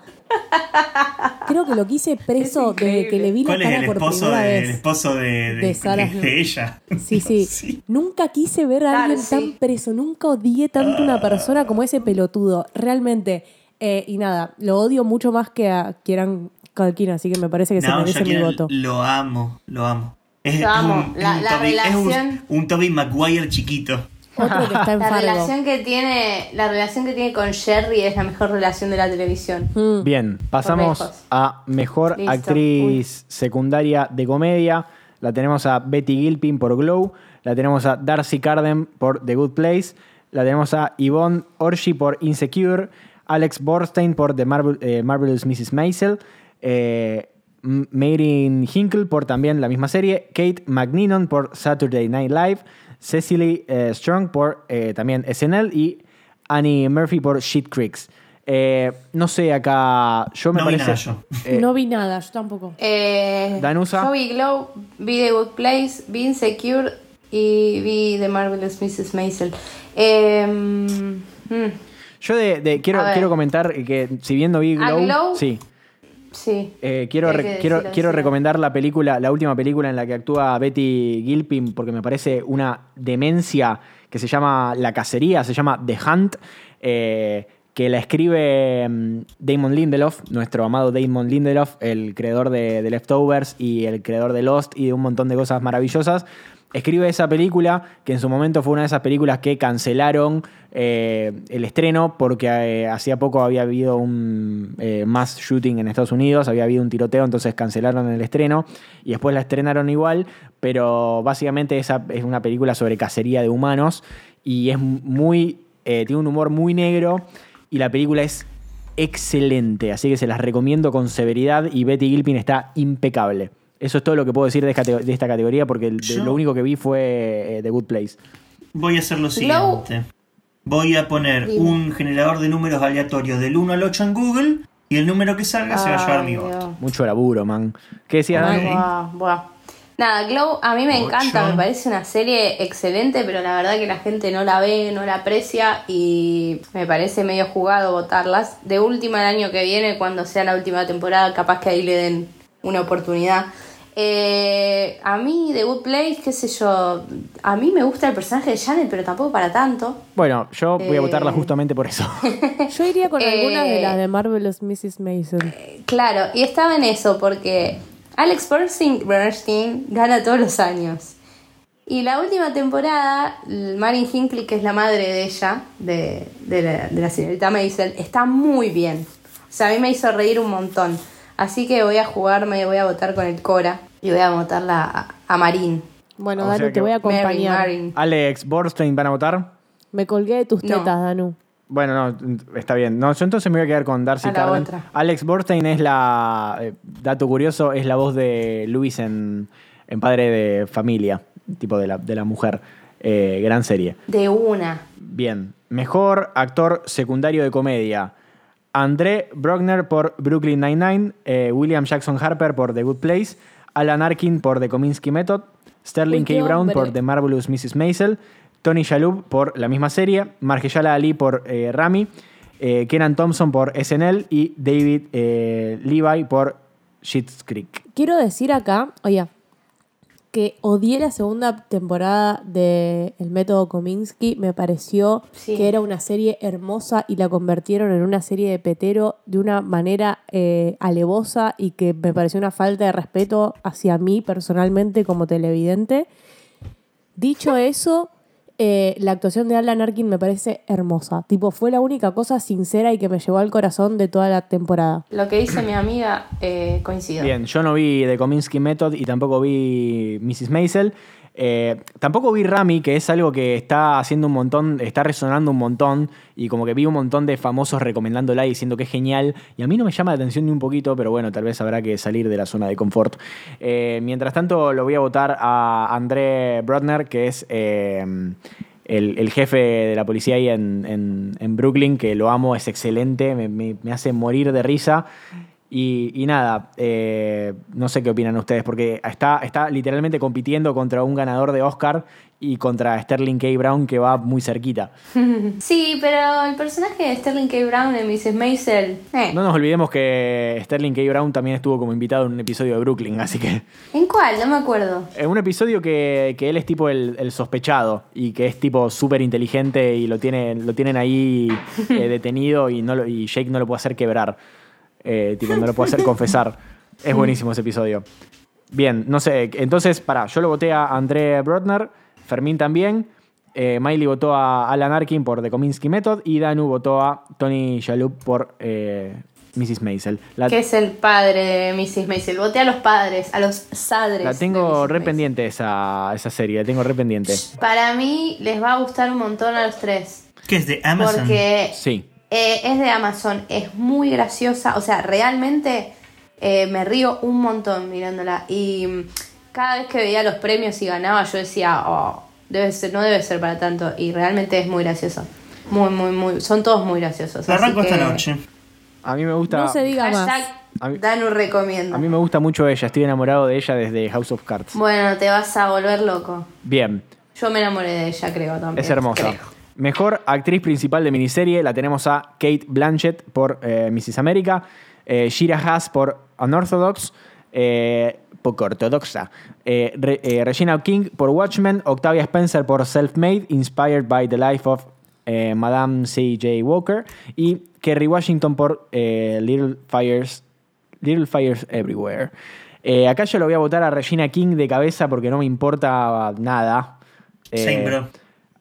Creo que lo quise preso desde que le vi la ¿Cuál es cara por esposo, primera de, el esposo de, de, De Sarah de- ella? Sí, sí, Nunca quise ver a alguien tan preso, nunca odié tanto a una persona como ese pelotudo, realmente. Eh, y nada, lo odio mucho más que a Kieran Culkin, así que me parece que se No, merece yo mi voto. lo amo, lo amo. Es, Lo amo. un, La- un la Toby, es un- relación- un Toby Maguire chiquito. Otro que está en La Fargo. relación que tiene, la relación que tiene con Jerry es la mejor relación de la televisión. Mm. Bien, pasamos a mejor Listo. actriz secundaria de comedia. La tenemos a Betty Gilpin por Glow. La tenemos a Darcy Carden por The Good Place. La tenemos a Yvonne Orji por Insecure. Alex Borstein por The Marvel- eh, Marvelous Mrs. Maisel. Eh, Marin Hinkle por también la misma serie. Kate McNinnon por Saturday Night Live. Cecily eh, Strong por eh, también SNL. Y Annie Murphy por Shit Creeks. Eh, no sé, acá yo me No vi parece. nada yo. eh, no vi nada, yo tampoco. Eh, Danusa. Yo vi Glow, vi The Good Place, vi Insecure y vi The Marvelous Mrs. Maisel. Eh, mm, Yo de, de- quiero, quiero comentar que si bien no vi ¿A Glow, Glow? sí. Sí. eh, quiero, re- quiero, quiero recomendar la película, la última película en la que actúa Betty Gilpin, porque me parece una demencia que se llama La Cacería, se llama The Hunt, eh, que la escribe mm, Damon Lindelof, nuestro amado Damon Lindelof, el creador de, de Leftovers y el creador de Lost y de un montón de cosas maravillosas. Escribe esa película, que en su momento fue una de esas películas que cancelaron eh, el estreno porque eh, hacía poco había habido un eh, mass shooting en Estados Unidos, había habido un tiroteo, entonces cancelaron el estreno y después la estrenaron igual, pero básicamente esa es una película sobre cacería de humanos y es muy, tiene un humor muy negro y la película es excelente, así que se las recomiendo con severidad y Betty Gilpin está impecable. Eso es todo lo que puedo decir de, esta- de esta categoría porque el- de- Yo- lo único que vi fue eh, The Good Place. Voy a hacer lo siguiente. Voy a poner Dime. un generador de números aleatorio del 1 al 8 en Google y el número que salga se va a llevar mi voto. Mucho laburo, man. ¿Qué decías, Dani? Nada, Glow a mí me Ocho. encanta, me parece una serie excelente, pero la verdad que la gente no la ve, no la aprecia y me parece medio jugado votarlas. De última el año que viene, cuando sea la última temporada, capaz que ahí le den una oportunidad. Eh, a mí, The Good Place, qué sé yo, a mí me gusta el personaje de Janet, pero tampoco para tanto. Bueno, yo voy a Eh. votarla justamente por eso. Yo iría con Eh, algunas de las de Marvelous Mrs. Mason. Claro, y estaba en eso porque Alex Bernstein, Bernstein gana todos los años. Y la última temporada, Marin Hinckley, que es la madre de ella, de, de la, de la señorita Maisel, está muy bien. O sea, a mí me hizo reír un montón. Así que voy a jugarme, voy a votar con el Cora y voy a votarla a, a Marín. Bueno, O Danu, te voy a acompañar. Marin. Alex Borstein, ¿van a votar? Me colgué de tus No. tetas, Danu. Bueno, no, está bien. No, yo entonces me voy a quedar con Darcy Carden. Alex Borstein es la, eh, dato curioso, es la voz de Luis en, en Padre de Familia, tipo de la, de la mujer. Eh, gran serie. De una. Bien. Mejor actor secundario de comedia. André Brockner por Brooklyn Nine-Nine, eh, William Jackson Harper por The Good Place, Alan Arkin por The Kominsky Method, Sterling K. Brown hombre. por The Marvelous Mrs. Maisel, Tony Shalhoub por la misma serie, Margellala Ali por eh, Rami, eh, Kenan Thompson por SNL y David eh, Levi por Schitt's Creek. Quiero decir acá, oye, que odié la segunda temporada de El Método Kominsky. Me pareció Sí. que era una serie hermosa y la convirtieron en una serie de petero de una manera eh, alevosa y que me pareció una falta de respeto hacia mí personalmente como televidente. Dicho eso, eh, la actuación de Alan Arkin me parece hermosa. Tipo, fue la única cosa sincera y que me llevó al corazón de toda la temporada. Lo que dice mi amiga, eh, coincido. Bien, yo no vi The Kominsky Method y tampoco vi Mrs. Maisel. Eh, tampoco vi Rami, que es algo que está haciendo un montón, está resonando un montón, y como que vi un montón de famosos recomendándola y diciendo que es genial, y a mí no me llama la atención ni un poquito, pero bueno, tal vez habrá que salir de la zona de confort. Eh, mientras tanto, lo voy a votar a André Brodner, que es eh, el, jefe de la policía ahí en, en- en Brooklyn, que lo amo, es excelente, me- me hace morir de risa. Y, y nada, eh, no sé qué opinan ustedes, porque está, está literalmente compitiendo contra un ganador de Oscar y contra Sterling K. Brown, que va muy cerquita. Sí, pero el personaje de Sterling K. Brown en Mrs. Maisel. Eh. No nos olvidemos que Sterling K. Brown también estuvo como invitado en un episodio de Brooklyn, así que... ¿En cuál? No me acuerdo. En un episodio que, que él es tipo el, el sospechado y que es tipo súper inteligente y lo, tiene, lo tienen ahí eh, detenido y, no lo- y Jake no lo puede hacer quebrar. Eh, tipo, no lo puede hacer confesar. Es buenísimo ese episodio. Bien, no sé, entonces, pará, yo lo voté a André Brodner, Fermín también, eh, Miley votó a Alan Arkin por The Kominsky Method y Danu votó a Tony Shalhoub por eh, Mrs. Maisel. La, Que es el padre de Mrs. Maisel. Voté a los padres, a los sadres. la tengo re Maisel. pendiente esa, esa serie, la tengo re pendiente. Para mí les va a gustar un montón a los tres. ¿Qué es de Amazon? Porque Sí. Eh, es de Amazon, es muy graciosa. O sea, realmente eh, me río un montón mirándola. Y mm, cada vez que veía los premios y ganaba, yo decía, oh, debe ser, no debe ser para tanto. Y realmente es muy gracioso. Muy, muy, muy. Son todos muy graciosos. Arranco esta noche. A mí me gusta. No se diga más. A mí- Danu recomienda. A mí me gusta mucho ella, estoy enamorado de ella desde House of Cards. Bueno, te vas a volver loco. Bien, Yo me enamoré de ella, creo también. es hermosa. creo. Mejor actriz principal de miniserie la tenemos a Kate Blanchett por eh, Mrs. America, eh, Shira Haas por Unorthodox, eh, poco ortodoxa, Re- Regina King por Watchmen, Octavia Spencer por Self-Made, Inspired by the Life of Madame C.J. Walker y Kerry Washington por Little Fires Little Fires Everywhere. Acá yo lo voy a votar a Regina King de cabeza porque no me importa nada. Same, bro.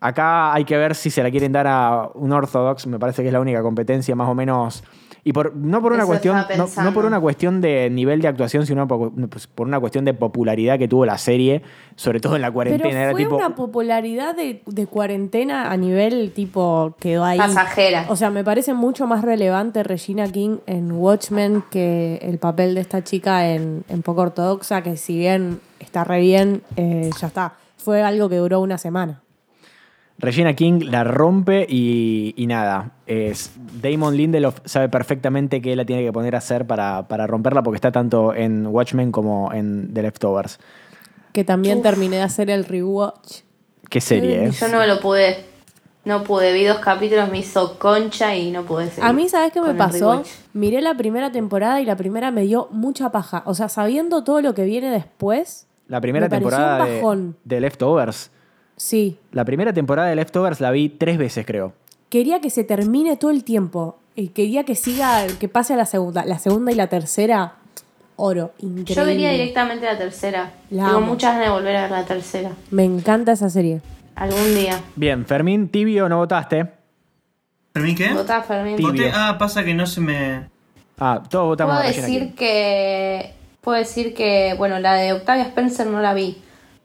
Acá hay que ver si se la quieren dar a un Orthodox, me parece que es la única competencia más o menos. Y por, no por una Eso cuestión, no, no por una cuestión de nivel de actuación, sino por, pues, por una cuestión de popularidad que tuvo la serie, sobre todo en la Pero cuarentena. Era fue tipo. una popularidad de, de cuarentena a nivel tipo quedó ahí. Pasajera. O sea, me parece mucho más relevante Regina King en Watchmen que el papel de esta chica en, en Poco Ortodoxa, que si bien está re bien, eh, ya está. Fue algo que duró una semana. Regina King la rompe y, y nada. Es, Damon Lindelof sabe perfectamente qué la tiene que poner a hacer para, para romperla porque está tanto en Watchmen como en The Leftovers. Que también terminé de hacer el rewatch. Qué serie, ¿eh? Yo no lo pude. No pude. Vi dos capítulos, me hizo concha y no pude seguir. A mí, ¿sabes qué me pasó? Miré la primera temporada y la primera me dio mucha paja. O sea, sabiendo todo lo que viene después, La primera me temporada un de, bajón. de Leftovers. Sí. La primera temporada de Leftovers la vi tres veces, creo. Quería que se termine todo el tiempo. Y quería que siga, que pase a la segunda. La segunda y la tercera, oro. Increíble. Yo vería directamente la tercera. La Tengo amo. muchas ganas de volver a ver la tercera. Me encanta esa serie. Algún día. Bien, Fermín, tibio, no votaste. ¿Pero mí qué? Votá, Fermín. Tibio. Voté- Ah, pasa que no se me. Ah, todos votamos Puedo a Regina decir King. que. Puedo decir que. Bueno, la de Octavia Spencer no la vi.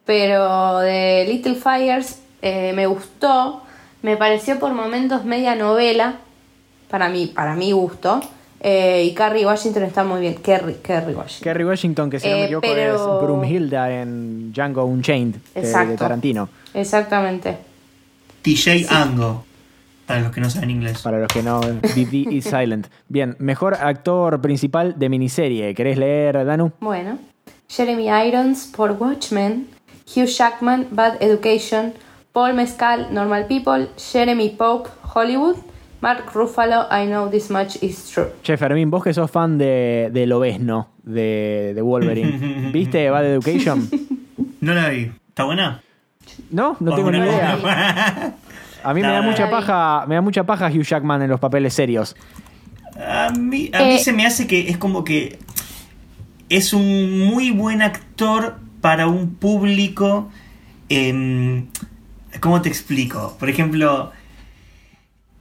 Pero de Little Fires eh, me gustó. Me pareció por momentos media novela. Para mí, para mi gusto. Eh, y Carrie Washington está muy bien. Kerry, Kerry Washington. Kerry Washington, que si no me Eh, equivoco pero- es Broomhilda en Django Unchained de-. Tarantino. Exactamente. TJ Ango. Para los que no saben inglés. Para los que no, DD is silent. Bien, mejor actor principal de miniserie. ¿Querés leer, Danu? Bueno. Jeremy Irons por Watchmen. Hugh Jackman, Bad Education. Paul Mescal, Normal People. Jeremy Pope, Hollywood. Mark Ruffalo, I Know This Much Is True. Che, Fermín, vos que sos fan de, de Lobezno, de, de Wolverine. ¿Viste Bad Education? No la vi. ¿Está buena? No, no tengo ni idea. A mí me da No, mucha paja, me da mucha paja Hugh Jackman en los papeles serios. A mí, a mí Eh. se me hace que es como que es un muy buen actor para un público. ¿Cómo te explico? Por ejemplo,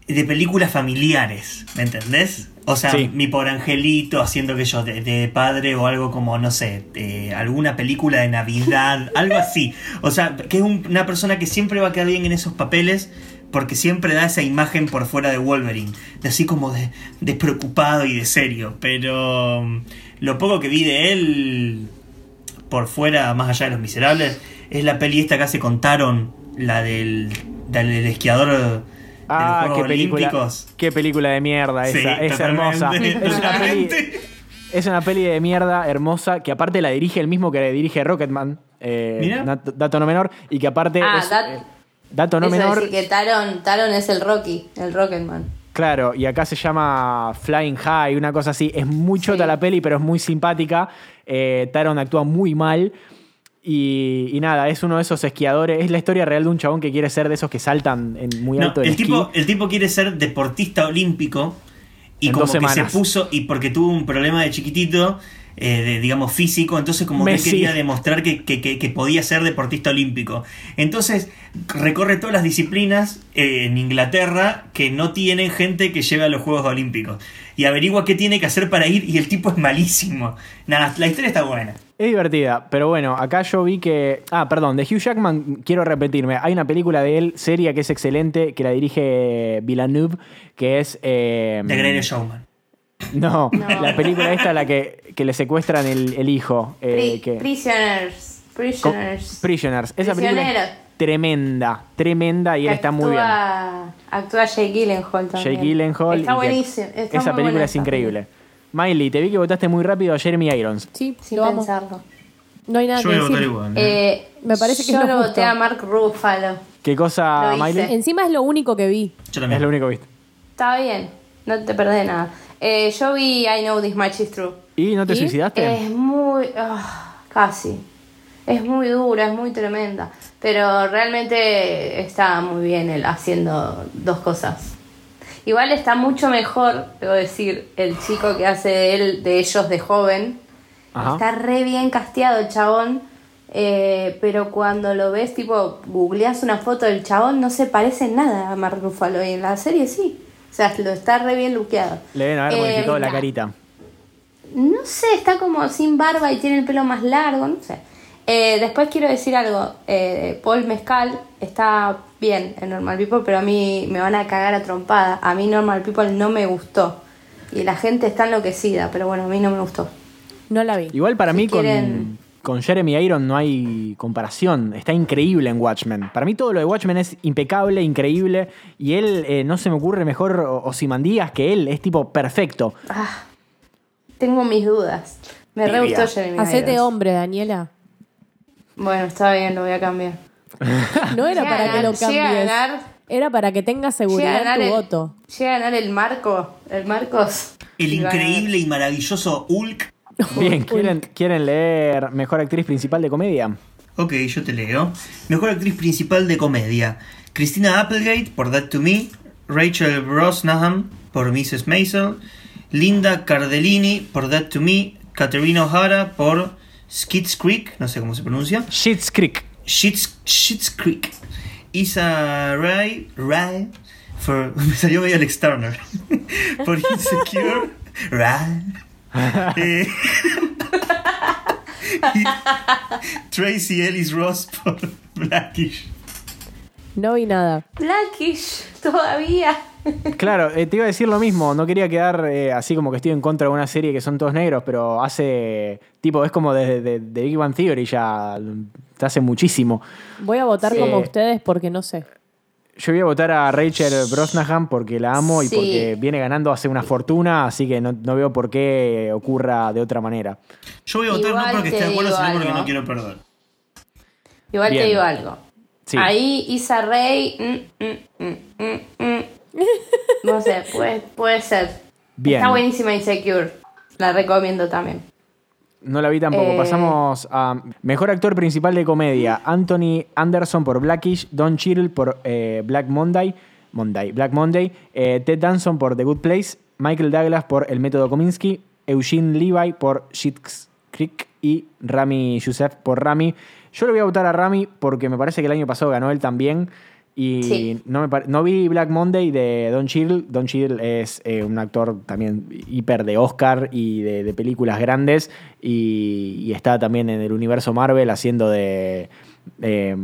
de películas familiares, ¿me entendés? O sea, Sí. mi por angelito haciendo que yo de, de padre o algo como, no sé, de alguna película de Navidad, algo así. O sea, que es un- una persona que siempre va a quedar bien en esos papeles porque siempre da esa imagen por fuera de Wolverine, de así como de despreocupado y de serio. Pero mm, lo poco que vi de él por fuera, más allá de los miserables, es la peli esta que hace con Taron La del, del, del esquiador de los Ah, Juegos qué película, Olímpicos. qué película de mierda Sí, esa. es totalmente, hermosa. Es una, peli, es una peli de mierda hermosa que aparte la dirige el mismo que dirige Rocketman. eh, Mira. dato, dato no menor. Y que aparte Ah, es, dat- eh, dato no Eso menor. decir que Taron, Taron es el Rocky, el Rocketman. Claro, y acá se llama Flying High, una cosa así. Es muy chota Sí. la peli, pero es muy simpática. Eh, Taron actúa muy mal. Y, y nada, es uno de esos esquiadores. Es la historia real de un chabón que quiere ser de esos que saltan en muy No, alto el, esquí. tipo, el tipo quiere ser deportista olímpico y En como que se puso, y porque tuvo un problema de chiquitito, eh, de, digamos físico, entonces como que Messi. él quería demostrar que, que- que- que podía ser deportista olímpico. Entonces recorre todas las disciplinas eh, en Inglaterra que no tienen gente que lleve a los Juegos Olímpicos. Y averigua qué tiene que hacer para ir y el tipo es malísimo. Nada, la historia está buena. Es divertida, pero bueno, acá yo vi que. Ah, perdón, de Hugh Jackman, quiero repetirme. Hay una película de él, seria, que es excelente, que la dirige Villeneuve, que es. eh, The Greatest Showman. No, No. la película esta, la que, que le secuestran el, el hijo. eh, Pri- que- Prisoners. Prisoners. Prisoners. Esa película es tremenda, tremenda y él está muy bien. Actúa- Actúa Jake Gyllenhaal también. Jake Gyllenhaal. Está buenísimo. está esa muy película buena es increíble. Miley, te vi que votaste muy rápido a Jeremy Irons. Sí, Sin lo pensarlo. No hay nada Yo que voy a votar decir. igual. ¿eh? Eh, Me parece que yo es lo voté a Mark Ruffalo. ¿Qué cosa. Miley? Encima es lo único que vi. Yo también. Es lo único que viste. Está bien. No te perdés nada. Eh, yo vi I Know This Much Is True. ¿Y no te ¿Y? suicidaste? Es muy. ah, casi. Es muy dura, es muy tremenda. Pero realmente está muy bien él haciendo dos cosas. Igual está mucho mejor, debo decir, el chico que hace de él, de ellos de joven. Ajá. Está re bien casteado el chabón. eh, pero cuando lo ves, tipo, googleas una foto del chabón, no se parece en nada a Mark Ruffalo. Y en la serie sí. O sea, lo está re bien luqueado. Le deben haber Eh, modificado la carita. No sé, está como sin barba y tiene el pelo más largo, no sé. Eh, después quiero decir algo. eh, Paul Mezcal está bien en Normal People, pero a mí me van a cagar a trompada. A mí Normal People no me gustó. Y la gente está enloquecida, pero bueno, a mí no me gustó. No la vi. Igual para Si mí quieren- con, Jeremy Iron no hay comparación. Está increíble en Watchmen. Para mí todo lo de Watchmen es impecable, increíble. Y él eh, no se me ocurre mejor o- Ozymandias que él. Es tipo perfecto. Ah, tengo mis dudas. Me re gustó Jeremy Hacete Irons. hombre, Daniela. Bueno, está bien, lo voy a cambiar. No era Llega para que lo ganar- llega a cambies. ganar- Era para que tengas Llega a seguridad ganar en tu el- voto. Llega a ganar el Marco, el Marcos. El increíble y maravilloso Hulk. Bien, ¿quieren, ¿quieren leer Mejor Actriz Principal de Comedia? Ok, yo te leo. Mejor actriz principal de comedia. Christina Applegate por That to Me. Rachel Brosnahan por Mrs. Maisel. Linda Cardellini por That to Me. Katerina O'Hara por Skits Creek. No sé cómo se pronuncia. Shit's Creek. Shits, Shits Creek. Isa Ray, Ray, for, me salió medio Alex Turner, por Insecure, Ray. Eh, y Tracy Ellis Ross por Blackish. No vi nada. Blackish, todavía. Claro, eh, te iba a decir lo mismo. No quería quedar eh, así como que estoy en contra de una serie que son todos negros, pero hace. Tipo, es como de, de- de Big Bang Theory ya. Hace muchísimo. Voy a votar Sí. como ustedes porque no sé. Yo voy a votar a Rachel Brosnahan porque la amo y Sí. porque viene ganando hace una fortuna, así que no, no veo por qué ocurra de otra manera. Yo voy a votar Igual no porque esté de acuerdo, sino porque no quiero perder. Igual Bien. te digo algo. Sí. Ahí Isa Rey. mm, mm, mm, mm, mm. No sé, puede, puede ser. Bien. Está buenísima Insecure. La recomiendo también. No la vi tampoco. Eh. Pasamos a Mejor Actor Principal de Comedia. Anthony Anderson por Blackish, Don Cheadle por eh, Black Monday, Monday, Black Monday, eh, Ted Danson por The Good Place, Michael Douglas por El Método Kominsky, Eugene Levi por Schitt's Creek y Rami Youssef por Rami. Yo le voy a votar a Rami porque me parece que el año pasado ganó él también. Y no, me no vi Black Monday de Don Cheadle. Don Cheadle es eh, un actor también hiper de Oscar y de, películas grandes. Y, está también en el universo Marvel haciendo de eh,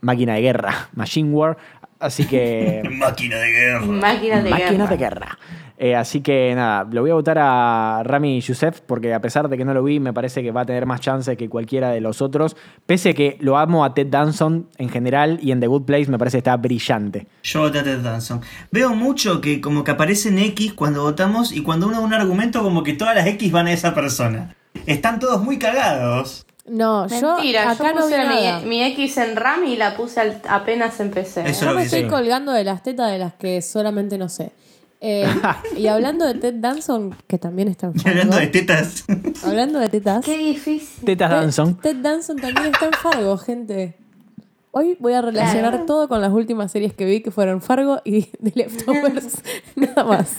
máquina de guerra, Machine War. Así que. Máquina de guerra. Máquina de máquina guerra. de guerra. Eh, así que nada, lo voy a votar a Rami Youssef porque a pesar de que no lo vi, me parece que va a tener más chances que cualquiera de los otros. Pese a que lo amo a Ted Danson en general y en The Good Place me parece que está brillante. Yo voté a Ted Danson. Veo mucho que como que aparecen X cuando votamos y cuando uno da un argumento como que todas las X van a esa persona. Están todos muy cagados. No, Mentira, yo acá yo no puse vi nada. mi, mi X en RAM y la puse al- apenas empecé. Eso Yo lo me estoy colgando de las tetas de las que solamente no sé. Eh, y hablando de Ted Danson, que también está en Y hablando Fargo. de tetas. hablando de tetas. Qué difícil. Tetas Ted- Danson. Ted Danson también está en Fargo, gente. Hoy voy a relacionar Claro. todo con las últimas series que vi, que fueron Fargo y The Leftovers. Nada más.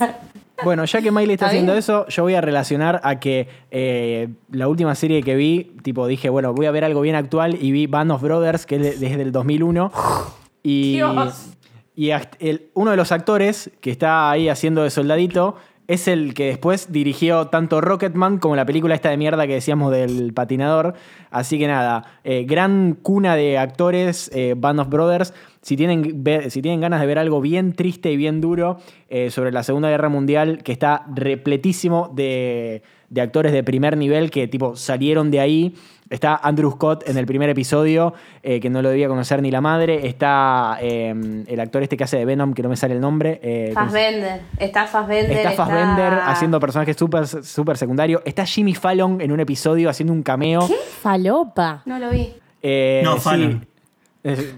Bueno, ya que Miley está ¿Está haciendo bien? eso, yo voy a relacionar a que eh, la última serie que vi, tipo, dije, bueno, voy a ver algo bien actual y vi Band of Brothers, que es de- desde el 2001. Y, Dios. y el- uno de los actores que está ahí haciendo de soldadito es el que después dirigió tanto Rocketman como la película esta de mierda que decíamos del patinador. Así que nada, eh, gran cuna de actores, eh, Band of Brothers. Si tienen, si tienen ganas de ver algo bien triste y bien duro eh, sobre la Segunda Guerra Mundial, que está repletísimo de, de actores de primer nivel que tipo salieron de ahí. Está Andrew Scott en el primer episodio, eh, que no lo debía conocer ni la madre. Está eh, el actor este que hace de Venom, que no me sale el nombre. eh, ¿cómo se- Fassbender. Está Fassbender. Está Fassbender haciendo personajes súper súper secundarios. Está Jimmy Fallon en un episodio haciendo un cameo. Falopa. No lo vi. Eh, No, sí. Fallon.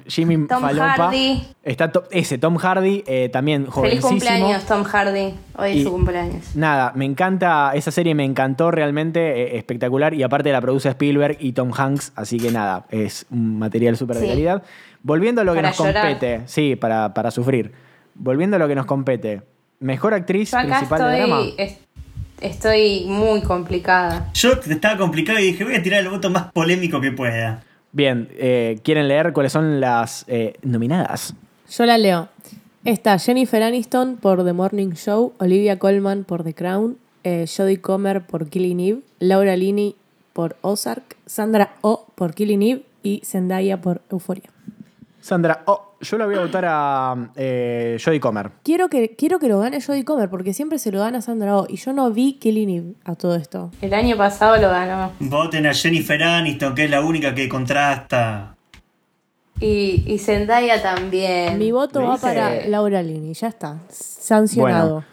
Jimmy Tom. Hardy. Está to- ese, Tom Hardy, eh, también Feliz jovencísimo. cumpleaños, Tom Hardy. Hoy Y- es su cumpleaños. Nada, me encanta, esa serie me encantó realmente, eh, espectacular, y aparte la produce Spielberg y Tom Hanks, así que nada, es un material súper de Sí. calidad. Volviendo a lo que nos llorar. compete, sí, para, para sufrir. Volviendo a lo que nos compete, mejor actriz Yo acá principal de drama. estoy, es- estoy muy complicada. Yo estaba complicado y dije, voy a tirar el voto más polémico que pueda. Bien, eh, ¿quieren leer cuáles son las eh, nominadas? Yo la leo. Está Jennifer Aniston por The Morning Show, Olivia Colman por The Crown, eh, Jodie Comer por Killing Eve, Laura Linney por Ozark, Sandra Oh por Killing Eve y Zendaya por Euphoria. Sandra, oh, yo la voy a votar a eh, Jodie Comer. Quiero que, quiero que lo gane Jodie Comer porque siempre se lo gana Sandra Oh y yo no vi Killing Eve a todo esto. El año pasado lo ganó. Voten a Jennifer Aniston, que es la única que contrasta. Y, y Zendaya también. Mi voto va para Laura Linney, ya está, sancionado. Bueno,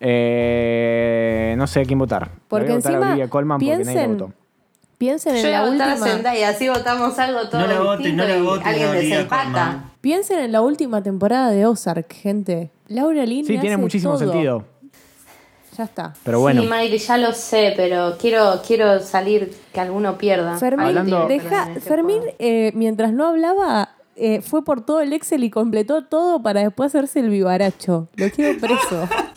eh, no sé a quién votar. Porque voy a votar a encima Olivia Colman porque nadie la piensen, Yo en voy a la votar a última. Zendaya, así votamos algo todo No la voten, distinto no la y voten desempata. Piensen en la última temporada de Ozark, gente. Laura Linney Sí, tiene hace muchísimo todo. sentido. Ya está. Pero bueno, Sí, Miley, ya lo sé, pero quiero, quiero salir que alguno pierda. Fermín, Hablando- deja, Este Fermín eh, mientras no hablaba, eh, fue por todo el Excel y completó todo para después hacerse el vivaracho. Lo quiero preso.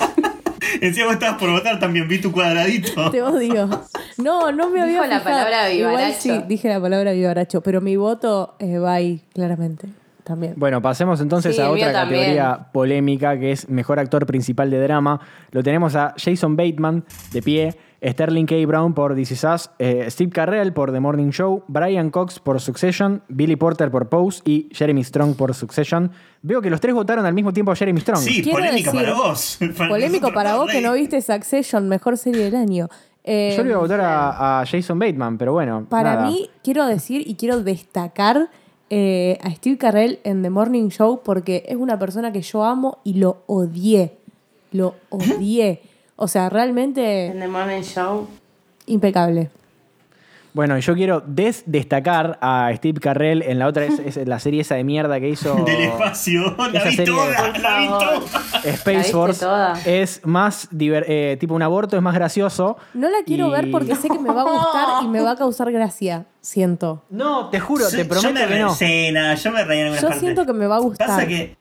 Encima estabas por votar también, vi tu cuadradito. Te odio. No, no me Dijo había la fijado. palabra Igual vivaracho. sí, dije la palabra vivaracho, pero mi voto eh, va ahí, claramente. También. bueno, pasemos entonces Sí, a el mío otra también. categoría polémica que es mejor actor principal de drama. Lo tenemos a Jason Bateman de pie, Sterling K. Brown por This Is Us, eh, Steve Carell por The Morning Show, Brian Cox por Succession, Billy Porter por Pose y Jeremy Strong por Succession. Veo que los tres votaron al mismo tiempo a Jeremy Strong. Sí, Quiero polémica decir- para vos. Para Polémico para vos que no viste Succession, mejor serie del año. Eh, Yo le iba a votar a, a Jason Bateman, pero bueno. Para nada. mí, quiero decir y quiero destacar eh, a Steve Carell en The Morning Show porque es una persona que yo amo y lo odié. Lo odié. O sea, realmente En The Morning Show. impecable. Bueno, yo quiero des destacar a Steve Carrell en la otra, es, es la serie esa de mierda que hizo Del espacio, la Esa vi serie- toda, la vi toda. Space ¿La viste Force. toda? Es más, diver- eh, tipo un aborto, es más gracioso. No la quiero Y- ver porque sé que me va a gustar y me va a causar gracia. Siento. No, te juro, Yo- te yo prometo me que no. nada, yo me reí en algunas Yo partes. siento que me va a gustar. Pasa que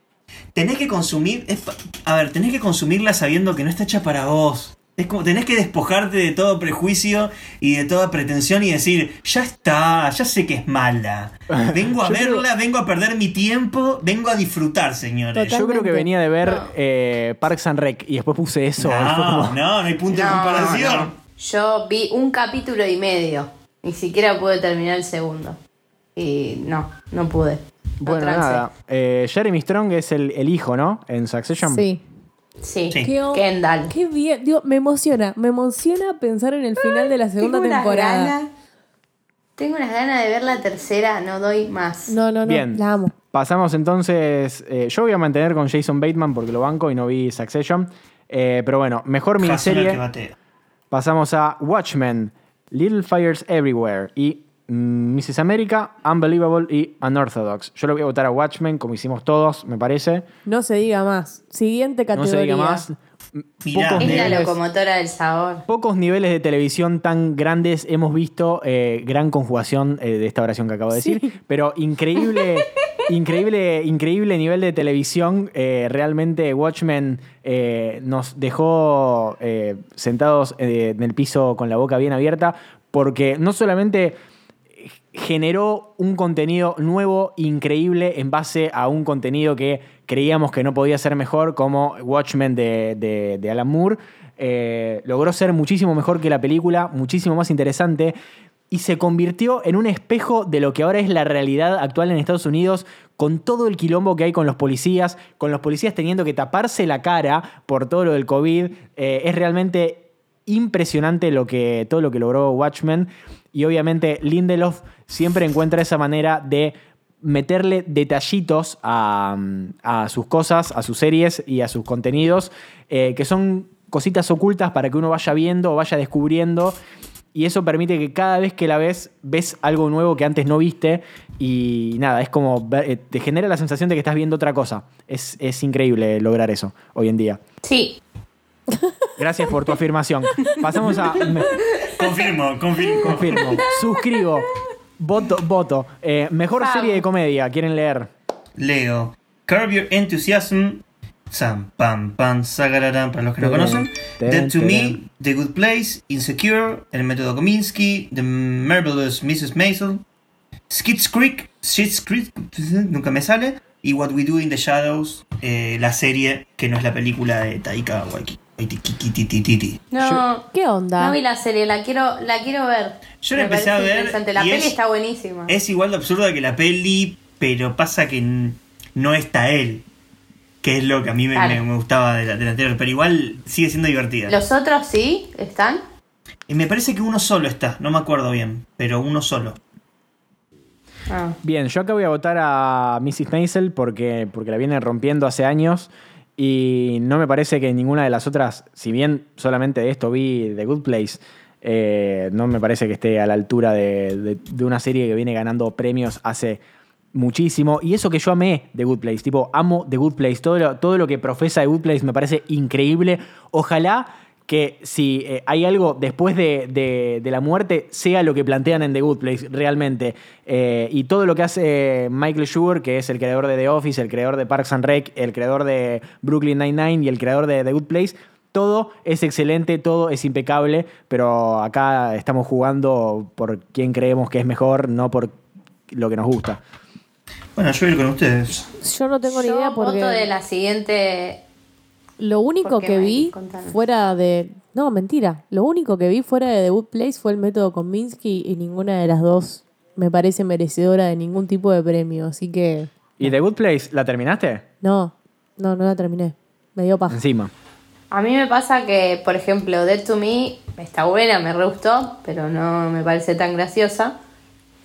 tenés que consumir. es a ver, tenés que consumirla sabiendo que no está hecha para vos. Es como tenés que despojarte de todo prejuicio y de toda pretensión y decir, ya está, ya sé que es mala. Vengo a creo- verla, vengo a perder mi tiempo, vengo a disfrutar, señores. Yo creo que venía de ver No. eh, Parks and Rec y después puse eso. No, como- no, no hay punto de comparación. no. Yo vi un capítulo y medio. Ni siquiera pude terminar el segundo. Y no, no pude. No Bueno, nada. Eh, Jeremy Strong es el, el hijo, ¿no? En Succession. Sí. Sí, Sí. Qué, o- Kendall. Qué bien. Digo, me emociona. Me emociona pensar en el final de la segunda Tengo unas temporada. ganas- Tengo unas ganas de ver la tercera, no doy más. No, no, no. Bien. La amo. Pasamos entonces. eh, yo voy a mantener con Jason Bateman porque lo banco y no vi Succession. Eh, pero bueno, mejor miniserie. Pasamos a Watchmen, Little Fires Everywhere y Mrs. America, Unbelievable y Unorthodox. Yo lo voy a votar a Watchmen, como hicimos todos, me parece. No se diga más. Siguiente No categoría. se diga más. Mirá. Pocos Es la locomotora del sabor. pocos niveles de televisión tan grandes hemos visto. eh, gran conjugación eh, de esta oración que acabo de decir. Pero increíble, increíble, increíble nivel de televisión. Eh, realmente Watchmen eh, nos dejó eh, sentados eh, en el piso con la boca bien abierta. Porque no solamente generó un contenido nuevo, increíble, en base a un contenido que creíamos que no podía ser mejor, como Watchmen de, de- Alan Moore. Eh, logró ser muchísimo mejor que la película, muchísimo más interesante. Y se convirtió en un espejo de lo que ahora es la realidad actual en Estados Unidos, con todo el quilombo que hay con los policías, con los policías teniendo que taparse la cara por todo lo del COVID. Eh, es realmente impresionante lo que, todo lo que logró Watchmen. Y obviamente Lindelof siempre encuentra esa manera de meterle detallitos a, sus cosas, a sus series y a sus contenidos, eh, que son cositas ocultas para que uno vaya viendo o vaya descubriendo. Y eso permite que cada vez que la ves, ves algo nuevo que antes no viste. Y nada, es como. eh, te genera la sensación de que estás viendo otra cosa. Es, es increíble lograr eso hoy en día. Sí, Gracias por tu afirmación. Pasamos a. me- Confirmo, confirmo. confirmo. Suscribo. Voto, voto. Eh, mejor serie de comedia. ¿Quieren leer? Leo. Curb Your Enthusiasm. Sam, pam, pam, sagararán, para los que no conocen. Dead to. Me, The Good Place, Insecure, El Método Kominsky, The Marvelous Mrs. Maisel, Skits Creek, Schitt's Creek, nunca me sale, y What We Do in the Shadows, eh, la serie que no es la película de Taika Waititi. No. ¿Qué onda? No vi la serie, la quiero, la quiero ver. Yo la Me empecé a parece ver interesante. La y peli es- está buenísima. Es igual de absurda que la peli, pero pasa que n- no está él. Que es lo que a mí me, Claro. me- me gustaba de la, de la anterior, pero igual sigue siendo divertida. Los otros sí están. Y me parece que uno solo está, no me acuerdo bien, pero uno solo. Ah. Bien, yo acá voy a votar a Mrs. Maisel porque, porque la viene rompiendo hace años. Y no me parece que ninguna de las otras, si bien solamente de esto vi The Good Place, eh, no me parece que esté a la altura de, de- una serie que viene ganando premios hace muchísimo. Y eso que yo amé The Good Place, tipo, amo The Good Place. Todo lo, todo lo que profesa The Good Place me parece increíble. Ojalá que si eh, hay algo después de, de- de la muerte, sea lo que plantean en The Good Place, realmente. Eh, y todo lo que hace Michael Schur, que es el creador de The Office, el creador de Parks and Rec, el creador de Brooklyn Nine-Nine y el creador de The Good Place, todo es excelente, todo es impecable, pero acá estamos jugando por quién creemos que es mejor, no por lo que nos gusta. Bueno, yo voy con ustedes. Yo no tengo ni Yo idea porque voto de la siguiente. Lo único ¿Por qué, que vi Contanos. fuera de... No, mentira. Lo único que vi fuera de The Good Place fue el método Kominsky y ninguna de las dos me parece merecedora de ningún tipo de premio. Así que ¿Y The Good Place la terminaste? no, no, no la terminé. Me dio paja. Encima. A mí me pasa que, por ejemplo, Dead to Me está buena, me re gustó, pero no me parece tan graciosa.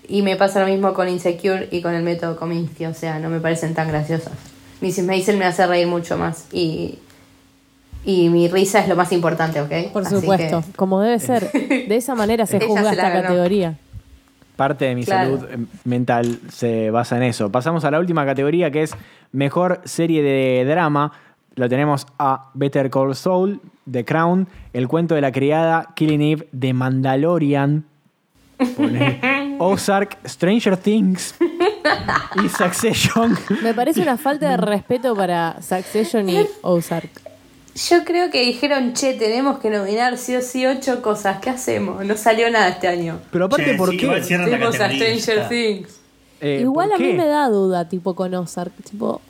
Y me pasa lo mismo con Insecure y con el método Kominsky, o sea, no me parecen tan graciosas. Mrs. Maisel me hace reír mucho más y, y mi risa es lo más importante, ¿ok? Por Así supuesto, que- como debe ser. De esa manera se juzga esta ganó. categoría. Parte de mi Claro. salud eh, mental se basa en eso. Pasamos a la última categoría que es mejor serie de drama. Lo tenemos a Better Call Saul, The Crown, El cuento de la criada, Killing Eve, The Mandalorian, pone, Ozark, Stranger Things y Succession. Me parece una falta de respeto para Succession y Ozark. Yo creo que dijeron, che, tenemos que nominar sí o sí ocho cosas. ¿Qué hacemos? No salió nada este año. Pero aparte, Che, ¿por sí, qué? igual Tenemos a Stranger. Things. Eh, Igual ¿por a mí qué? me da duda, tipo con Ozark. Tipo,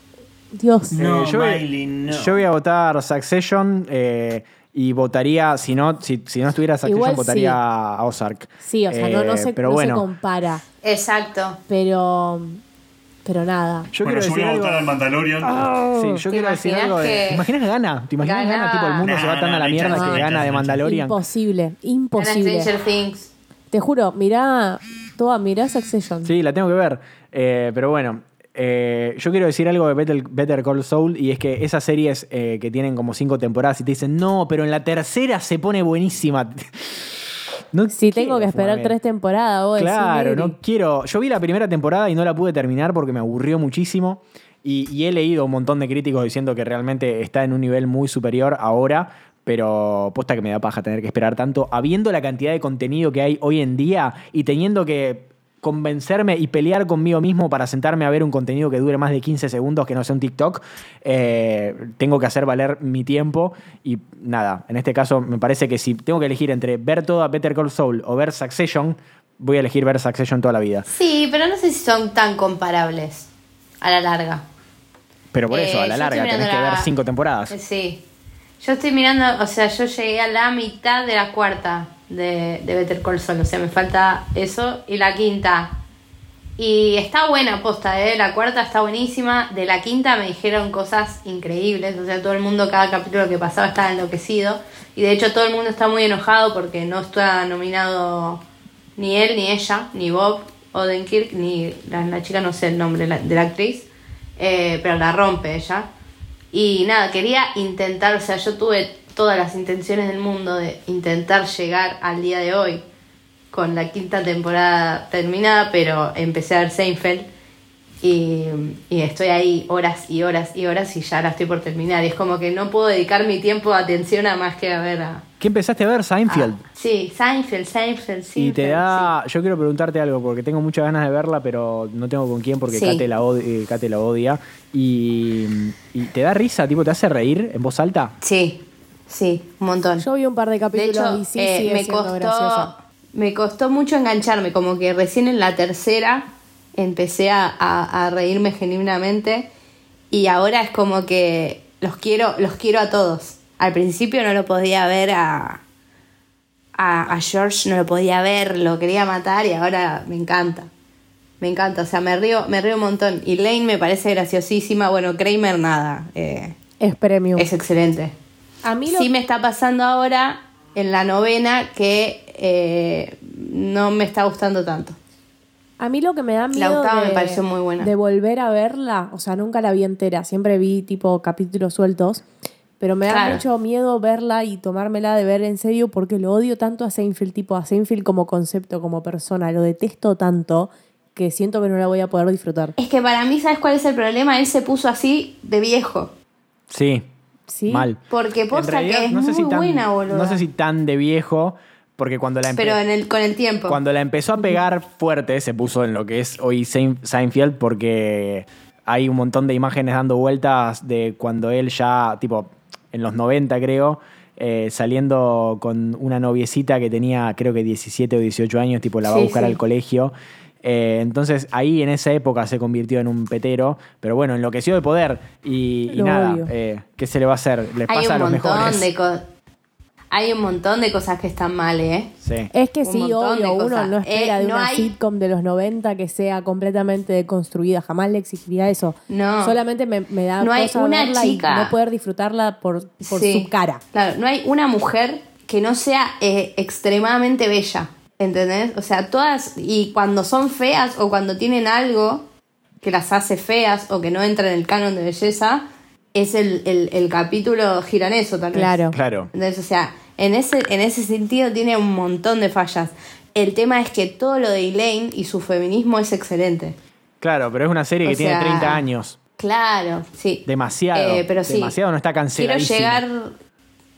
Dios. Eh, No, yo, voy, Miley, no. yo voy a votar Succession eh, y votaría, si no, si, si no estuviera Succession, Igual votaría sí. a Ozark. Sí, o sea, no, no, Eh, se, pero no se bueno, compara. Exacto. Pero Pero nada. Yo bueno, quiero yo voy decir a algo. votar al Mandalorian. Sí, yo ¿Te quiero decir imaginas algo de. ¿Te imaginas que gana? ¿Te imaginas que gana? Tipo, el mundo se va Nah, tan a nah, la no hay mierda chance, que gana chance, de Mandalorian. Imposible, imposible. Te juro, mirá, toda, mirá Succession. Sí, la tengo que ver. Eh, pero bueno, eh, yo quiero decir algo de Better, Better Call Saul y es que esas series eh, que tienen como cinco temporadas y te dicen, no, pero en la tercera se pone buenísima. No Si tengo que esperar tres temporadas, decís, Claro, no quiero. Yo vi la primera temporada y no la pude terminar porque me aburrió muchísimo. Y, y he leído un montón de críticos diciendo que realmente está en un nivel muy superior ahora. Pero posta que me da paja tener que esperar tanto, habiendo la cantidad de contenido que hay hoy en día y teniendo que convencerme y pelear conmigo mismo para sentarme a ver un contenido que dure más de 15 segundos, que no sea un TikTok, eh, tengo que hacer valer mi tiempo y nada, en este caso me parece que si tengo que elegir entre ver toda Better Call Saul o ver Succession, voy a elegir ver Succession toda la vida. Sí, pero no sé si son tan comparables a la larga. Pero por Eh, eso, a la yo larga, tenés que ver la- cinco temporadas. Eh, Sí. Yo estoy mirando, o sea, yo llegué a la mitad de la cuarta de, de Better Call Saul, o sea, me falta eso y la quinta. Y está buena posta, ¿eh? La cuarta está buenísima. De la quinta me dijeron cosas increíbles. O sea, todo el mundo, cada capítulo que pasaba estaba enloquecido. Y de hecho todo el mundo está muy enojado porque no está nominado ni él, ni ella, ni Bob Odenkirk, ni la, la chica, no sé el nombre de la actriz. Eh, pero la rompe ella. Y nada, quería intentar, o sea, yo tuve todas las intenciones del mundo de intentar llegar al día de hoy con la quinta temporada terminada, pero empecé a ver Seinfeld y, y estoy ahí horas y horas y horas y ya la estoy por terminar. Y es como que no puedo dedicar mi tiempo de atención a más que a ver a... ¿Qué empezaste a ver? Seinfeld. a- sí, Seinfeld, Seinfeld, y Seinfeld. te sí. da. Yo quiero preguntarte algo porque tengo muchas ganas de verla, pero no tengo con quién porque Sí. Kate, la eh, Kate la odia. Y, y te da risa, tipo, te hace reír en voz alta. Sí, sí, un montón. Yo vi un par de De capítulos hecho, y sí, eh, sigue me costó graciosa. me costó mucho engancharme, como que recién en la tercera empecé a, a- a reírme genuinamente y ahora es como que los quiero, los quiero a todos. Al principio no lo podía ver a, a, a George, no lo podía ver, lo quería matar y ahora me encanta. Me encanta, o sea, me río, me río un montón. Y Lane me parece graciosísima. Bueno, Kramer nada. eh, Es premium. es excelente. A mí lo Sí me está pasando ahora en la novena que eh, no me está gustando tanto. A mí lo que me da miedo octava de, me pareció muy buena. de volver a verla, o sea, nunca la vi entera, siempre vi tipo capítulos sueltos, pero me da Claro. mucho miedo verla y tomármela de ver en serio porque lo odio tanto a Seinfeld, tipo a Seinfeld como concepto, como persona, lo detesto tanto que siento que no la voy a poder disfrutar. Es que para mí, ¿sabes cuál es el problema? Él se puso así de viejo. Sí. ¿Sí? Mal. Porque posta realidad, que es no sé muy si tan, buena, boludo. No sé si tan de viejo, porque cuando la Pero en el, con el tiempo. Cuando la empezó a pegar fuerte, se puso en lo que es hoy Sein- Seinfeld, porque hay un montón de imágenes dando vueltas de cuando él ya, tipo, en los 90 creo, eh, saliendo con una noviecita que tenía creo que 17 o 18 años, tipo, la va a buscar sí. al colegio. Eh, entonces ahí en esa época se convirtió en un petero, pero bueno, enloqueció de poder y, nada, eh, ¿qué se le va a hacer? Les Hay pasa a un los montón mejores. de cosas. Hay un montón de cosas que están mal, ¿eh? Sí. Es que Un sí, obvio, uno no espera Eh, de no una hay- sitcom de los 90 que sea completamente deconstruida, jamás le exigiría eso. No. Solamente me, me da No hay una verla chica- y no poder disfrutarla por, por Sí. su cara. Claro, no hay una mujer que no sea eh, extremadamente bella, ¿entendés? O sea, todas, y cuando son feas o cuando tienen algo que las hace feas o que no entra en el canon de belleza, es el, el, el capítulo gira en eso tal vez. Claro. Claro. Entonces, o sea, en ese, en ese sentido tiene un montón de fallas. El tema es que todo lo de Elaine y su feminismo es excelente. Claro, pero es una serie que tiene sea, 30 años. Claro, sí. Demasiado. Eh, pero sí. Demasiado no está Quiero canceladísimo. llegar,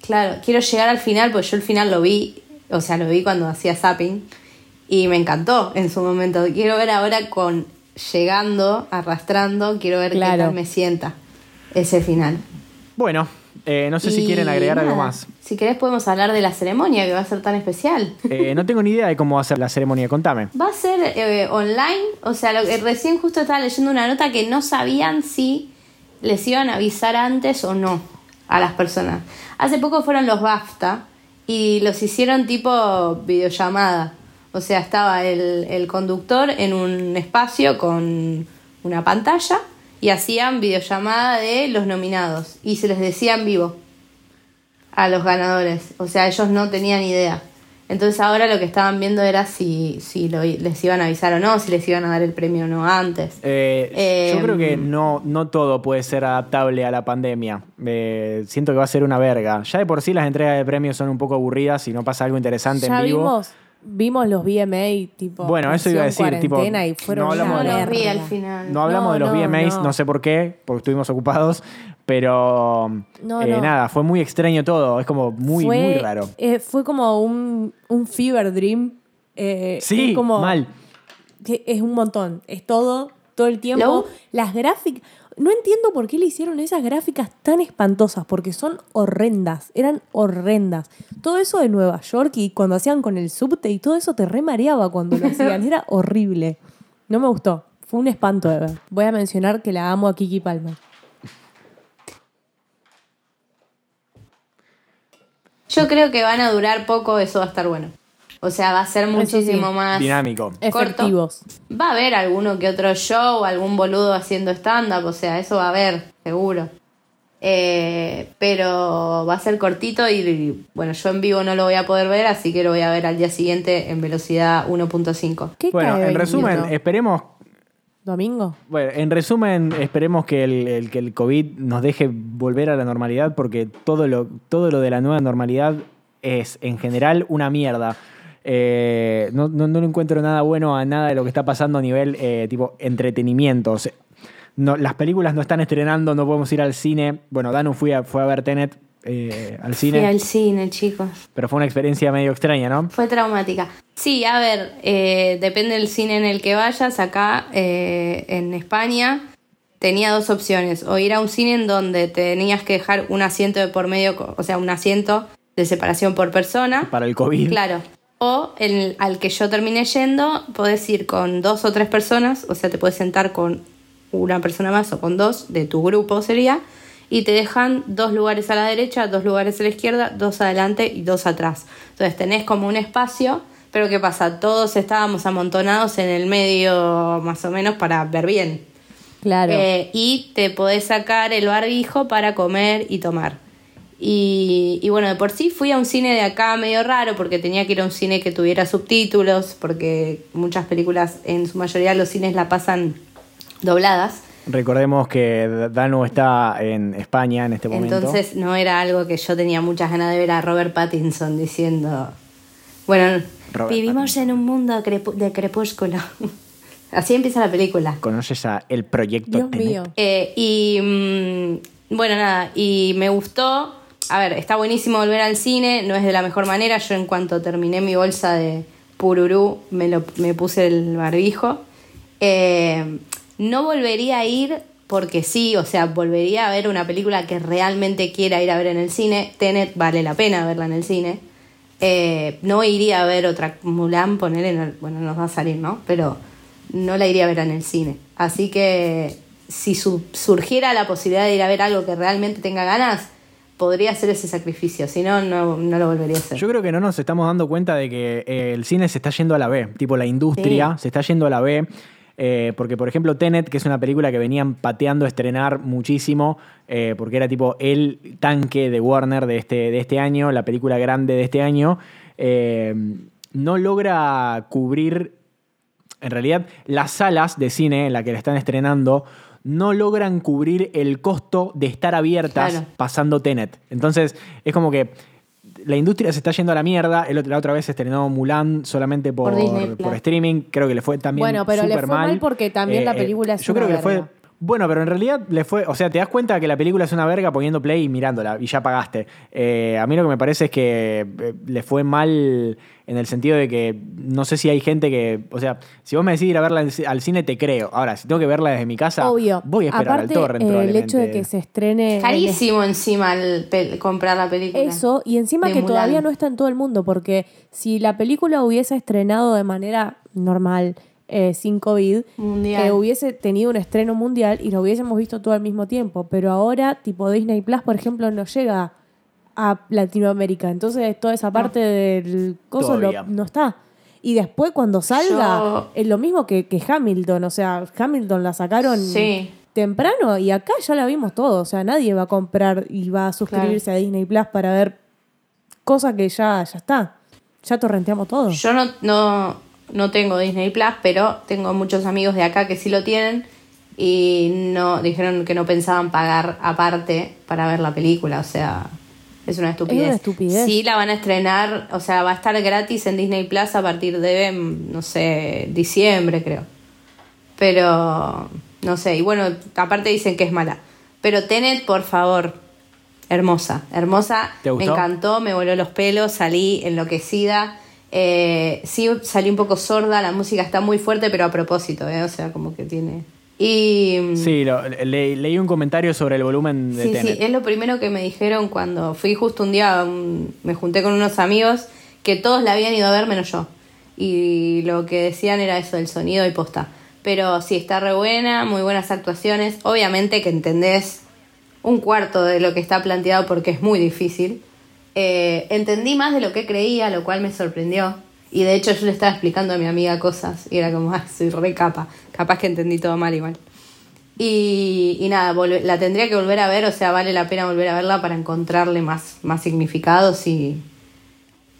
claro, quiero llegar al final, porque yo el final lo vi, o sea, lo vi cuando hacía zapping y me encantó en su momento. Quiero ver ahora con llegando, arrastrando, quiero ver Claro. qué tal me sienta ese final. Bueno, eh, no sé si quieren agregar algo más. Si querés podemos hablar de la ceremonia que va a ser tan especial. Eh, no tengo ni idea de cómo va a ser la ceremonia, contame. Va a ser eh, online, o sea, lo que recién justo estaba leyendo una nota que no sabían si les iban a avisar antes o no a las personas. Hace poco fueron los BAFTA y los hicieron tipo videollamada. O sea, estaba el, el conductor en un espacio con una pantalla y hacían videollamada de los nominados y se les decía en vivo a los ganadores. O sea, ellos no tenían idea. Entonces ahora lo que estaban viendo era si, si lo- les iban a avisar o no, si les iban a dar el premio o no antes. Eh, Eh, yo creo que no, no todo puede ser adaptable a la pandemia. Eh, siento que va a ser una verga. Ya de por sí las entregas de premios son un poco aburridas si no pasa algo interesante Ya en vivo. vimos, vimos los VMA, tipo. Bueno, eso iba a decir, tipo, y fueron no hablamos de los vi al final. No hablamos No, de los no, VMAs, no. no. sé por qué, porque estuvimos ocupados, pero No, eh, no. nada, fue muy extraño todo, es como muy, fue, muy raro. eh, fue como un, un fever dream. eh, Sí, como, mal. que Es un montón. Es todo, todo el tiempo. Lo- Las gráficas. No entiendo por qué le hicieron esas gráficas tan espantosas, porque son horrendas, eran horrendas. Todo eso de Nueva York y cuando hacían con el subte y todo eso te remareaba cuando lo hacían, era horrible. No me gustó, fue un espanto de ver. Voy a mencionar que la amo a Kiki Palmer. Yo creo que van a durar poco, eso va a estar bueno. O sea, va a ser muchísimo sí. más Dinámico. Efectivos. Va a haber alguno que otro show, algún boludo haciendo stand-up, o sea, eso va a haber, seguro. Eh, pero va a ser cortito y, y, bueno, yo en vivo no lo voy a poder ver, así que lo voy a ver al día siguiente en velocidad 1.5. ¿Qué Bueno, en 20? resumen, esperemos ¿Domingo? Bueno, en resumen, esperemos que el, el- que el COVID nos deje volver a la normalidad porque todo lo, todo lo de la nueva normalidad es en general una mierda. Eh, no, no, no le encuentro nada bueno a nada de lo que está pasando a nivel eh, tipo entretenimiento. O sea, no, las películas no están estrenando, no podemos ir al cine. Bueno, Danu fui a- fue a ver Tenet eh, al cine, Fui al cine, chicos. pero fue una experiencia medio extraña, ¿no? Fue traumática. Sí, a ver, eh, depende del cine en el que vayas. Acá eh, en España tenía dos opciones. O ir a un cine en donde tenías que dejar un asiento de por medio, o sea, un asiento de separación por persona. Para el COVID. Claro. O el, al que yo terminé yendo, podés ir con dos o tres personas, o sea, te puedes sentar con una persona más o con dos de tu grupo sería, y te dejan dos lugares a la derecha, dos lugares a la izquierda, dos adelante y dos atrás. Entonces tenés como un espacio, pero ¿qué pasa? Todos estábamos amontonados en el medio más o menos para ver bien. Claro. Eh, y te podés sacar el barbijo para comer y tomar. Y, y bueno, de por sí fui a un cine de acá medio raro porque tenía que ir a un cine que tuviera subtítulos, porque muchas películas, en su mayoría los cines la pasan dobladas. Recordemos que Danu está en España en este momento. Entonces no era algo que yo tenía muchas ganas de ver a Robert Pattinson diciendo, bueno, Robert vivimos en un mundo crepu- de crepúsculo. Así empieza la película. ¿Conoces a el proyecto Dios mío. Eh, y mm, bueno, nada, y me gustó. A ver, está buenísimo volver al cine, no es de la mejor manera. Yo en cuanto terminé mi bolsa de pururú, me, lo, me puse el barbijo. Eh, no volvería a ir porque sí, o sea, volvería a ver una película que realmente quiera ir a ver en el cine. Tenet vale la pena verla en el cine. Eh, no iría a ver otra Mulan, ponerle, no- bueno, nos va a salir, ¿no? Pero no la iría a ver en el cine. Así que si su- surgiera la posibilidad de ir a ver algo que realmente tenga ganas, podría hacer ese sacrificio. Si no, no, no lo volvería a hacer. Yo creo que no nos estamos dando cuenta de que eh, el cine se está yendo a la B. Tipo, la industria se está yendo a la B. eh, porque, por ejemplo, Tenet, que es una película que venían pateando a estrenar muchísimo, eh, porque era tipo el tanque de Warner de este, de este año, la película grande de este año, no logra cubrir en realidad las salas de cine en la que la están estrenando no logran cubrir el costo de estar abiertas Claro. pasando Tenet. Entonces, es como que la industria se está yendo a la mierda. El otro- la otra vez se estrenó Mulan solamente por, Por Disney por Plus. streaming. Creo que le fue también Bueno, pero le fue mal porque también la película es Yo creo que le fue... Bueno, pero en realidad le fue... O sea, te das cuenta que la película es una verga poniendo play y mirándola y ya pagaste. Eh, a mí lo que me parece es que eh, le fue mal en el sentido de que no sé si hay gente que... O sea, si vos me decís ir a verla al ci- al cine, te creo. Ahora, si tengo que verla desde mi casa, Obvio. voy a esperar Aparte, al torrent eh, el hecho de que se estrene. en Carísimo encima el pel- comprar la película. Eso, y encima que Mulan. todavía no está en todo el mundo, porque si la película hubiese estrenado de manera normal, eh, sin COVID, Mundial. eh, hubiese tenido un estreno mundial y lo hubiésemos visto todo al mismo tiempo. Pero ahora, tipo Disney Plus, por ejemplo, no llega a Latinoamérica. Entonces, toda esa parte del coso lo- no está. Y después cuando salga, Yo- es lo mismo que, que Hamilton. O sea, Hamilton la sacaron Sí. temprano y acá ya la vimos todo. O sea, nadie va a comprar y va a suscribirse a Disney Plus para ver cosas que ya, ya está. Ya torrenteamos todo. Yo no, no, no tengo Disney Plus, pero tengo muchos amigos de acá que sí lo tienen y no dijeron que no pensaban pagar aparte para ver la película. O sea, es una estupidez. Es una estupidez. Sí, la van a estrenar, o sea, va a estar gratis en Disney Plus a partir de, no sé, diciembre, creo. Pero, no sé, y bueno, aparte dicen que es mala. Pero Tenet, por favor, hermosa, hermosa. ¿Te Me encantó, me voló los pelos, salí enloquecida. Eh, sí, salí un poco sorda, la música está muy fuerte, pero a propósito, ¿eh? o sea, como que tiene... Y... Sí, lo- le- leí un comentario sobre el volumen de Sí, Tenet. sí, es lo primero que me dijeron cuando fui justo un día, un- me junté con unos amigos que todos la habían ido a ver menos yo. Y lo que decían era eso, el sonido y posta. Pero sí, está re buena, muy buenas actuaciones. Obviamente que entendés un cuarto de lo que está planteado porque es muy difícil. Eh, entendí más de lo que creía, lo cual me sorprendió. Y de hecho yo le estaba explicando a mi amiga cosas y era como, ah, soy re capa. Capaz que entendí todo mal igual. Y, y nada, la tendría que volver a ver, o sea, vale la pena volver a verla para encontrarle más, más significados y,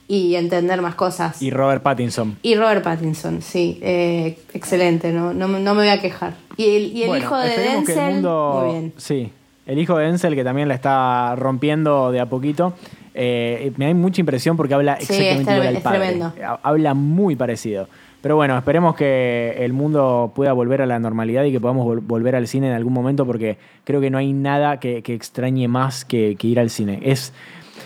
y entender más cosas. Y Robert Pattinson. Y Robert Pattinson, sí, eh, excelente, no, no, me- no me voy a quejar. Y el, y el Bueno, hijo de que el Denzel, mundo- muy bien. Sí, el hijo de Denzel que también la está rompiendo de a poquito. Eh, me da mucha impresión porque habla exactamente igual al padre. tremendo. Habla muy parecido. Pero bueno, esperemos que el mundo pueda volver a la normalidad y que podamos vol- volver al cine en algún momento porque creo que no hay nada que, que extrañe más que, que ir al cine. Es,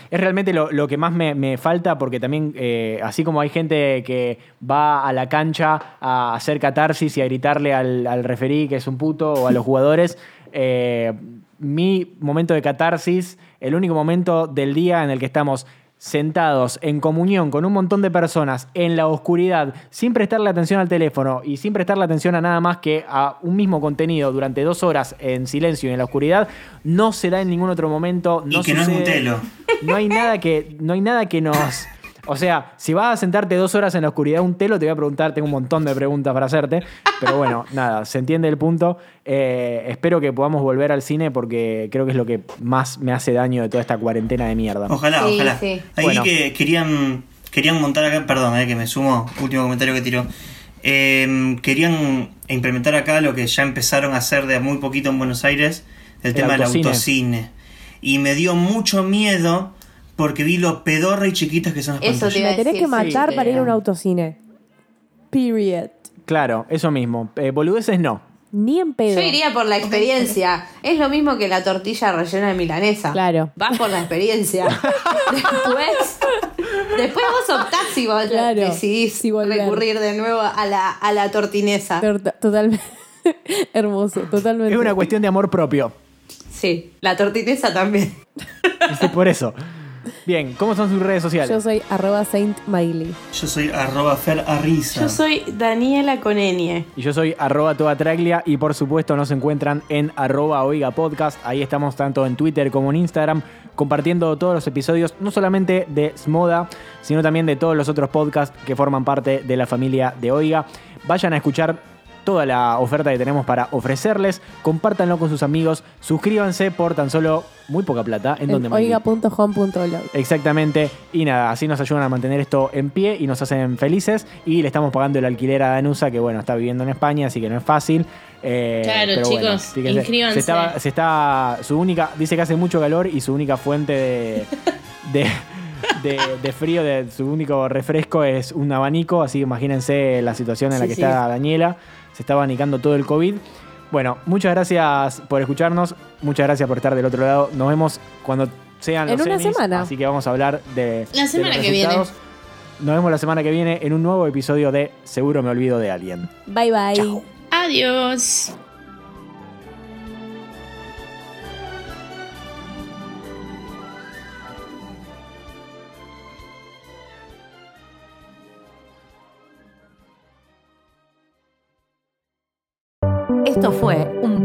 es realmente lo, lo que más me, me falta porque también, eh, así como hay gente que va a la cancha a hacer catarsis y a gritarle al, al referí que es un puto o a los jugadores, eh, mi momento de catarsis, el único momento del día en el que estamos sentados en comunión con un montón de personas en la oscuridad, sin prestarle atención al teléfono y sin prestarle atención a nada más que a un mismo contenido durante dos horas en silencio y en la oscuridad, no se da en ningún otro momento. Y No que no es un telo. No hay nada que, no hay nada que nos. O sea, si vas a sentarte dos horas en la oscuridad un telo, te voy a preguntar, tengo un montón de preguntas para hacerte. Pero bueno, nada, se entiende el punto. Eh, espero que podamos volver al cine porque creo que es lo que más me hace daño de toda esta cuarentena de mierda. Ojalá, Sí, ojalá. sí. Ahí Bueno. que querían, querían montar acá, perdón, eh, que me sumo, último comentario que tiró. Eh, querían implementar acá lo que ya empezaron a hacer de muy poquito en Buenos Aires, el, El tema autocine. del autocine. Y me dio mucho miedo porque vi lo pedorra y chiquitas que son las Eso te pantallas. iba a Me tenés decir, que matar sí, para ir a un autocine. Period. Claro, eso mismo. Eh, boludeces no. Ni en pedo. Yo iría por la experiencia. Es lo mismo que la tortilla rellena de milanesa. Claro. Vas por la experiencia. después, después vos optás si vos Claro, decidís si volver. recurrir de nuevo a la, a la tortinesa. Tor- Totalmente. Hermoso, totalmente. Es una cuestión de amor propio. Sí, la tortinesa también. Es por eso. Bien, ¿cómo son sus redes sociales? Yo soy arroba Saint Miley. Yo soy arroba Fer Arriza. Yo soy Daniela Conenie. Y yo soy arroba toda traglia y por supuesto nos encuentran en arroba oiga podcast. Ahí estamos tanto en Twitter como en Instagram compartiendo todos los episodios, no solamente de Smoda, sino también de todos los otros podcasts que forman parte de la familia de Oiga. Vayan a escuchar toda la oferta que tenemos para ofrecerles, compártanlo con sus amigos, suscríbanse por tan solo muy poca plata. ¿En donde En oiga.home.blog. Exactamente. Y nada, así nos ayudan a mantener esto en pie y nos hacen felices. Y le estamos pagando el alquiler a Danusa, que bueno, está viviendo en España, así que no es fácil. Eh, Claro, pero bueno, chicos, fíjense, inscríbanse. Se, estaba- se está. Su única. Dice que hace mucho calor y su única fuente de. de de, de frío, de, su único refresco es un abanico, así que imagínense la situación en la que sí. está Daniela, se está abanicando todo el COVID. Bueno, muchas gracias por escucharnos, muchas gracias por estar del otro lado. Nos vemos cuando sean En los una Emmys, semana. Así que vamos a hablar de. La de semana los que viene. Nos vemos la semana que viene en un nuevo episodio de Seguro me olvido de alguien. Bye bye. Chao. Adiós.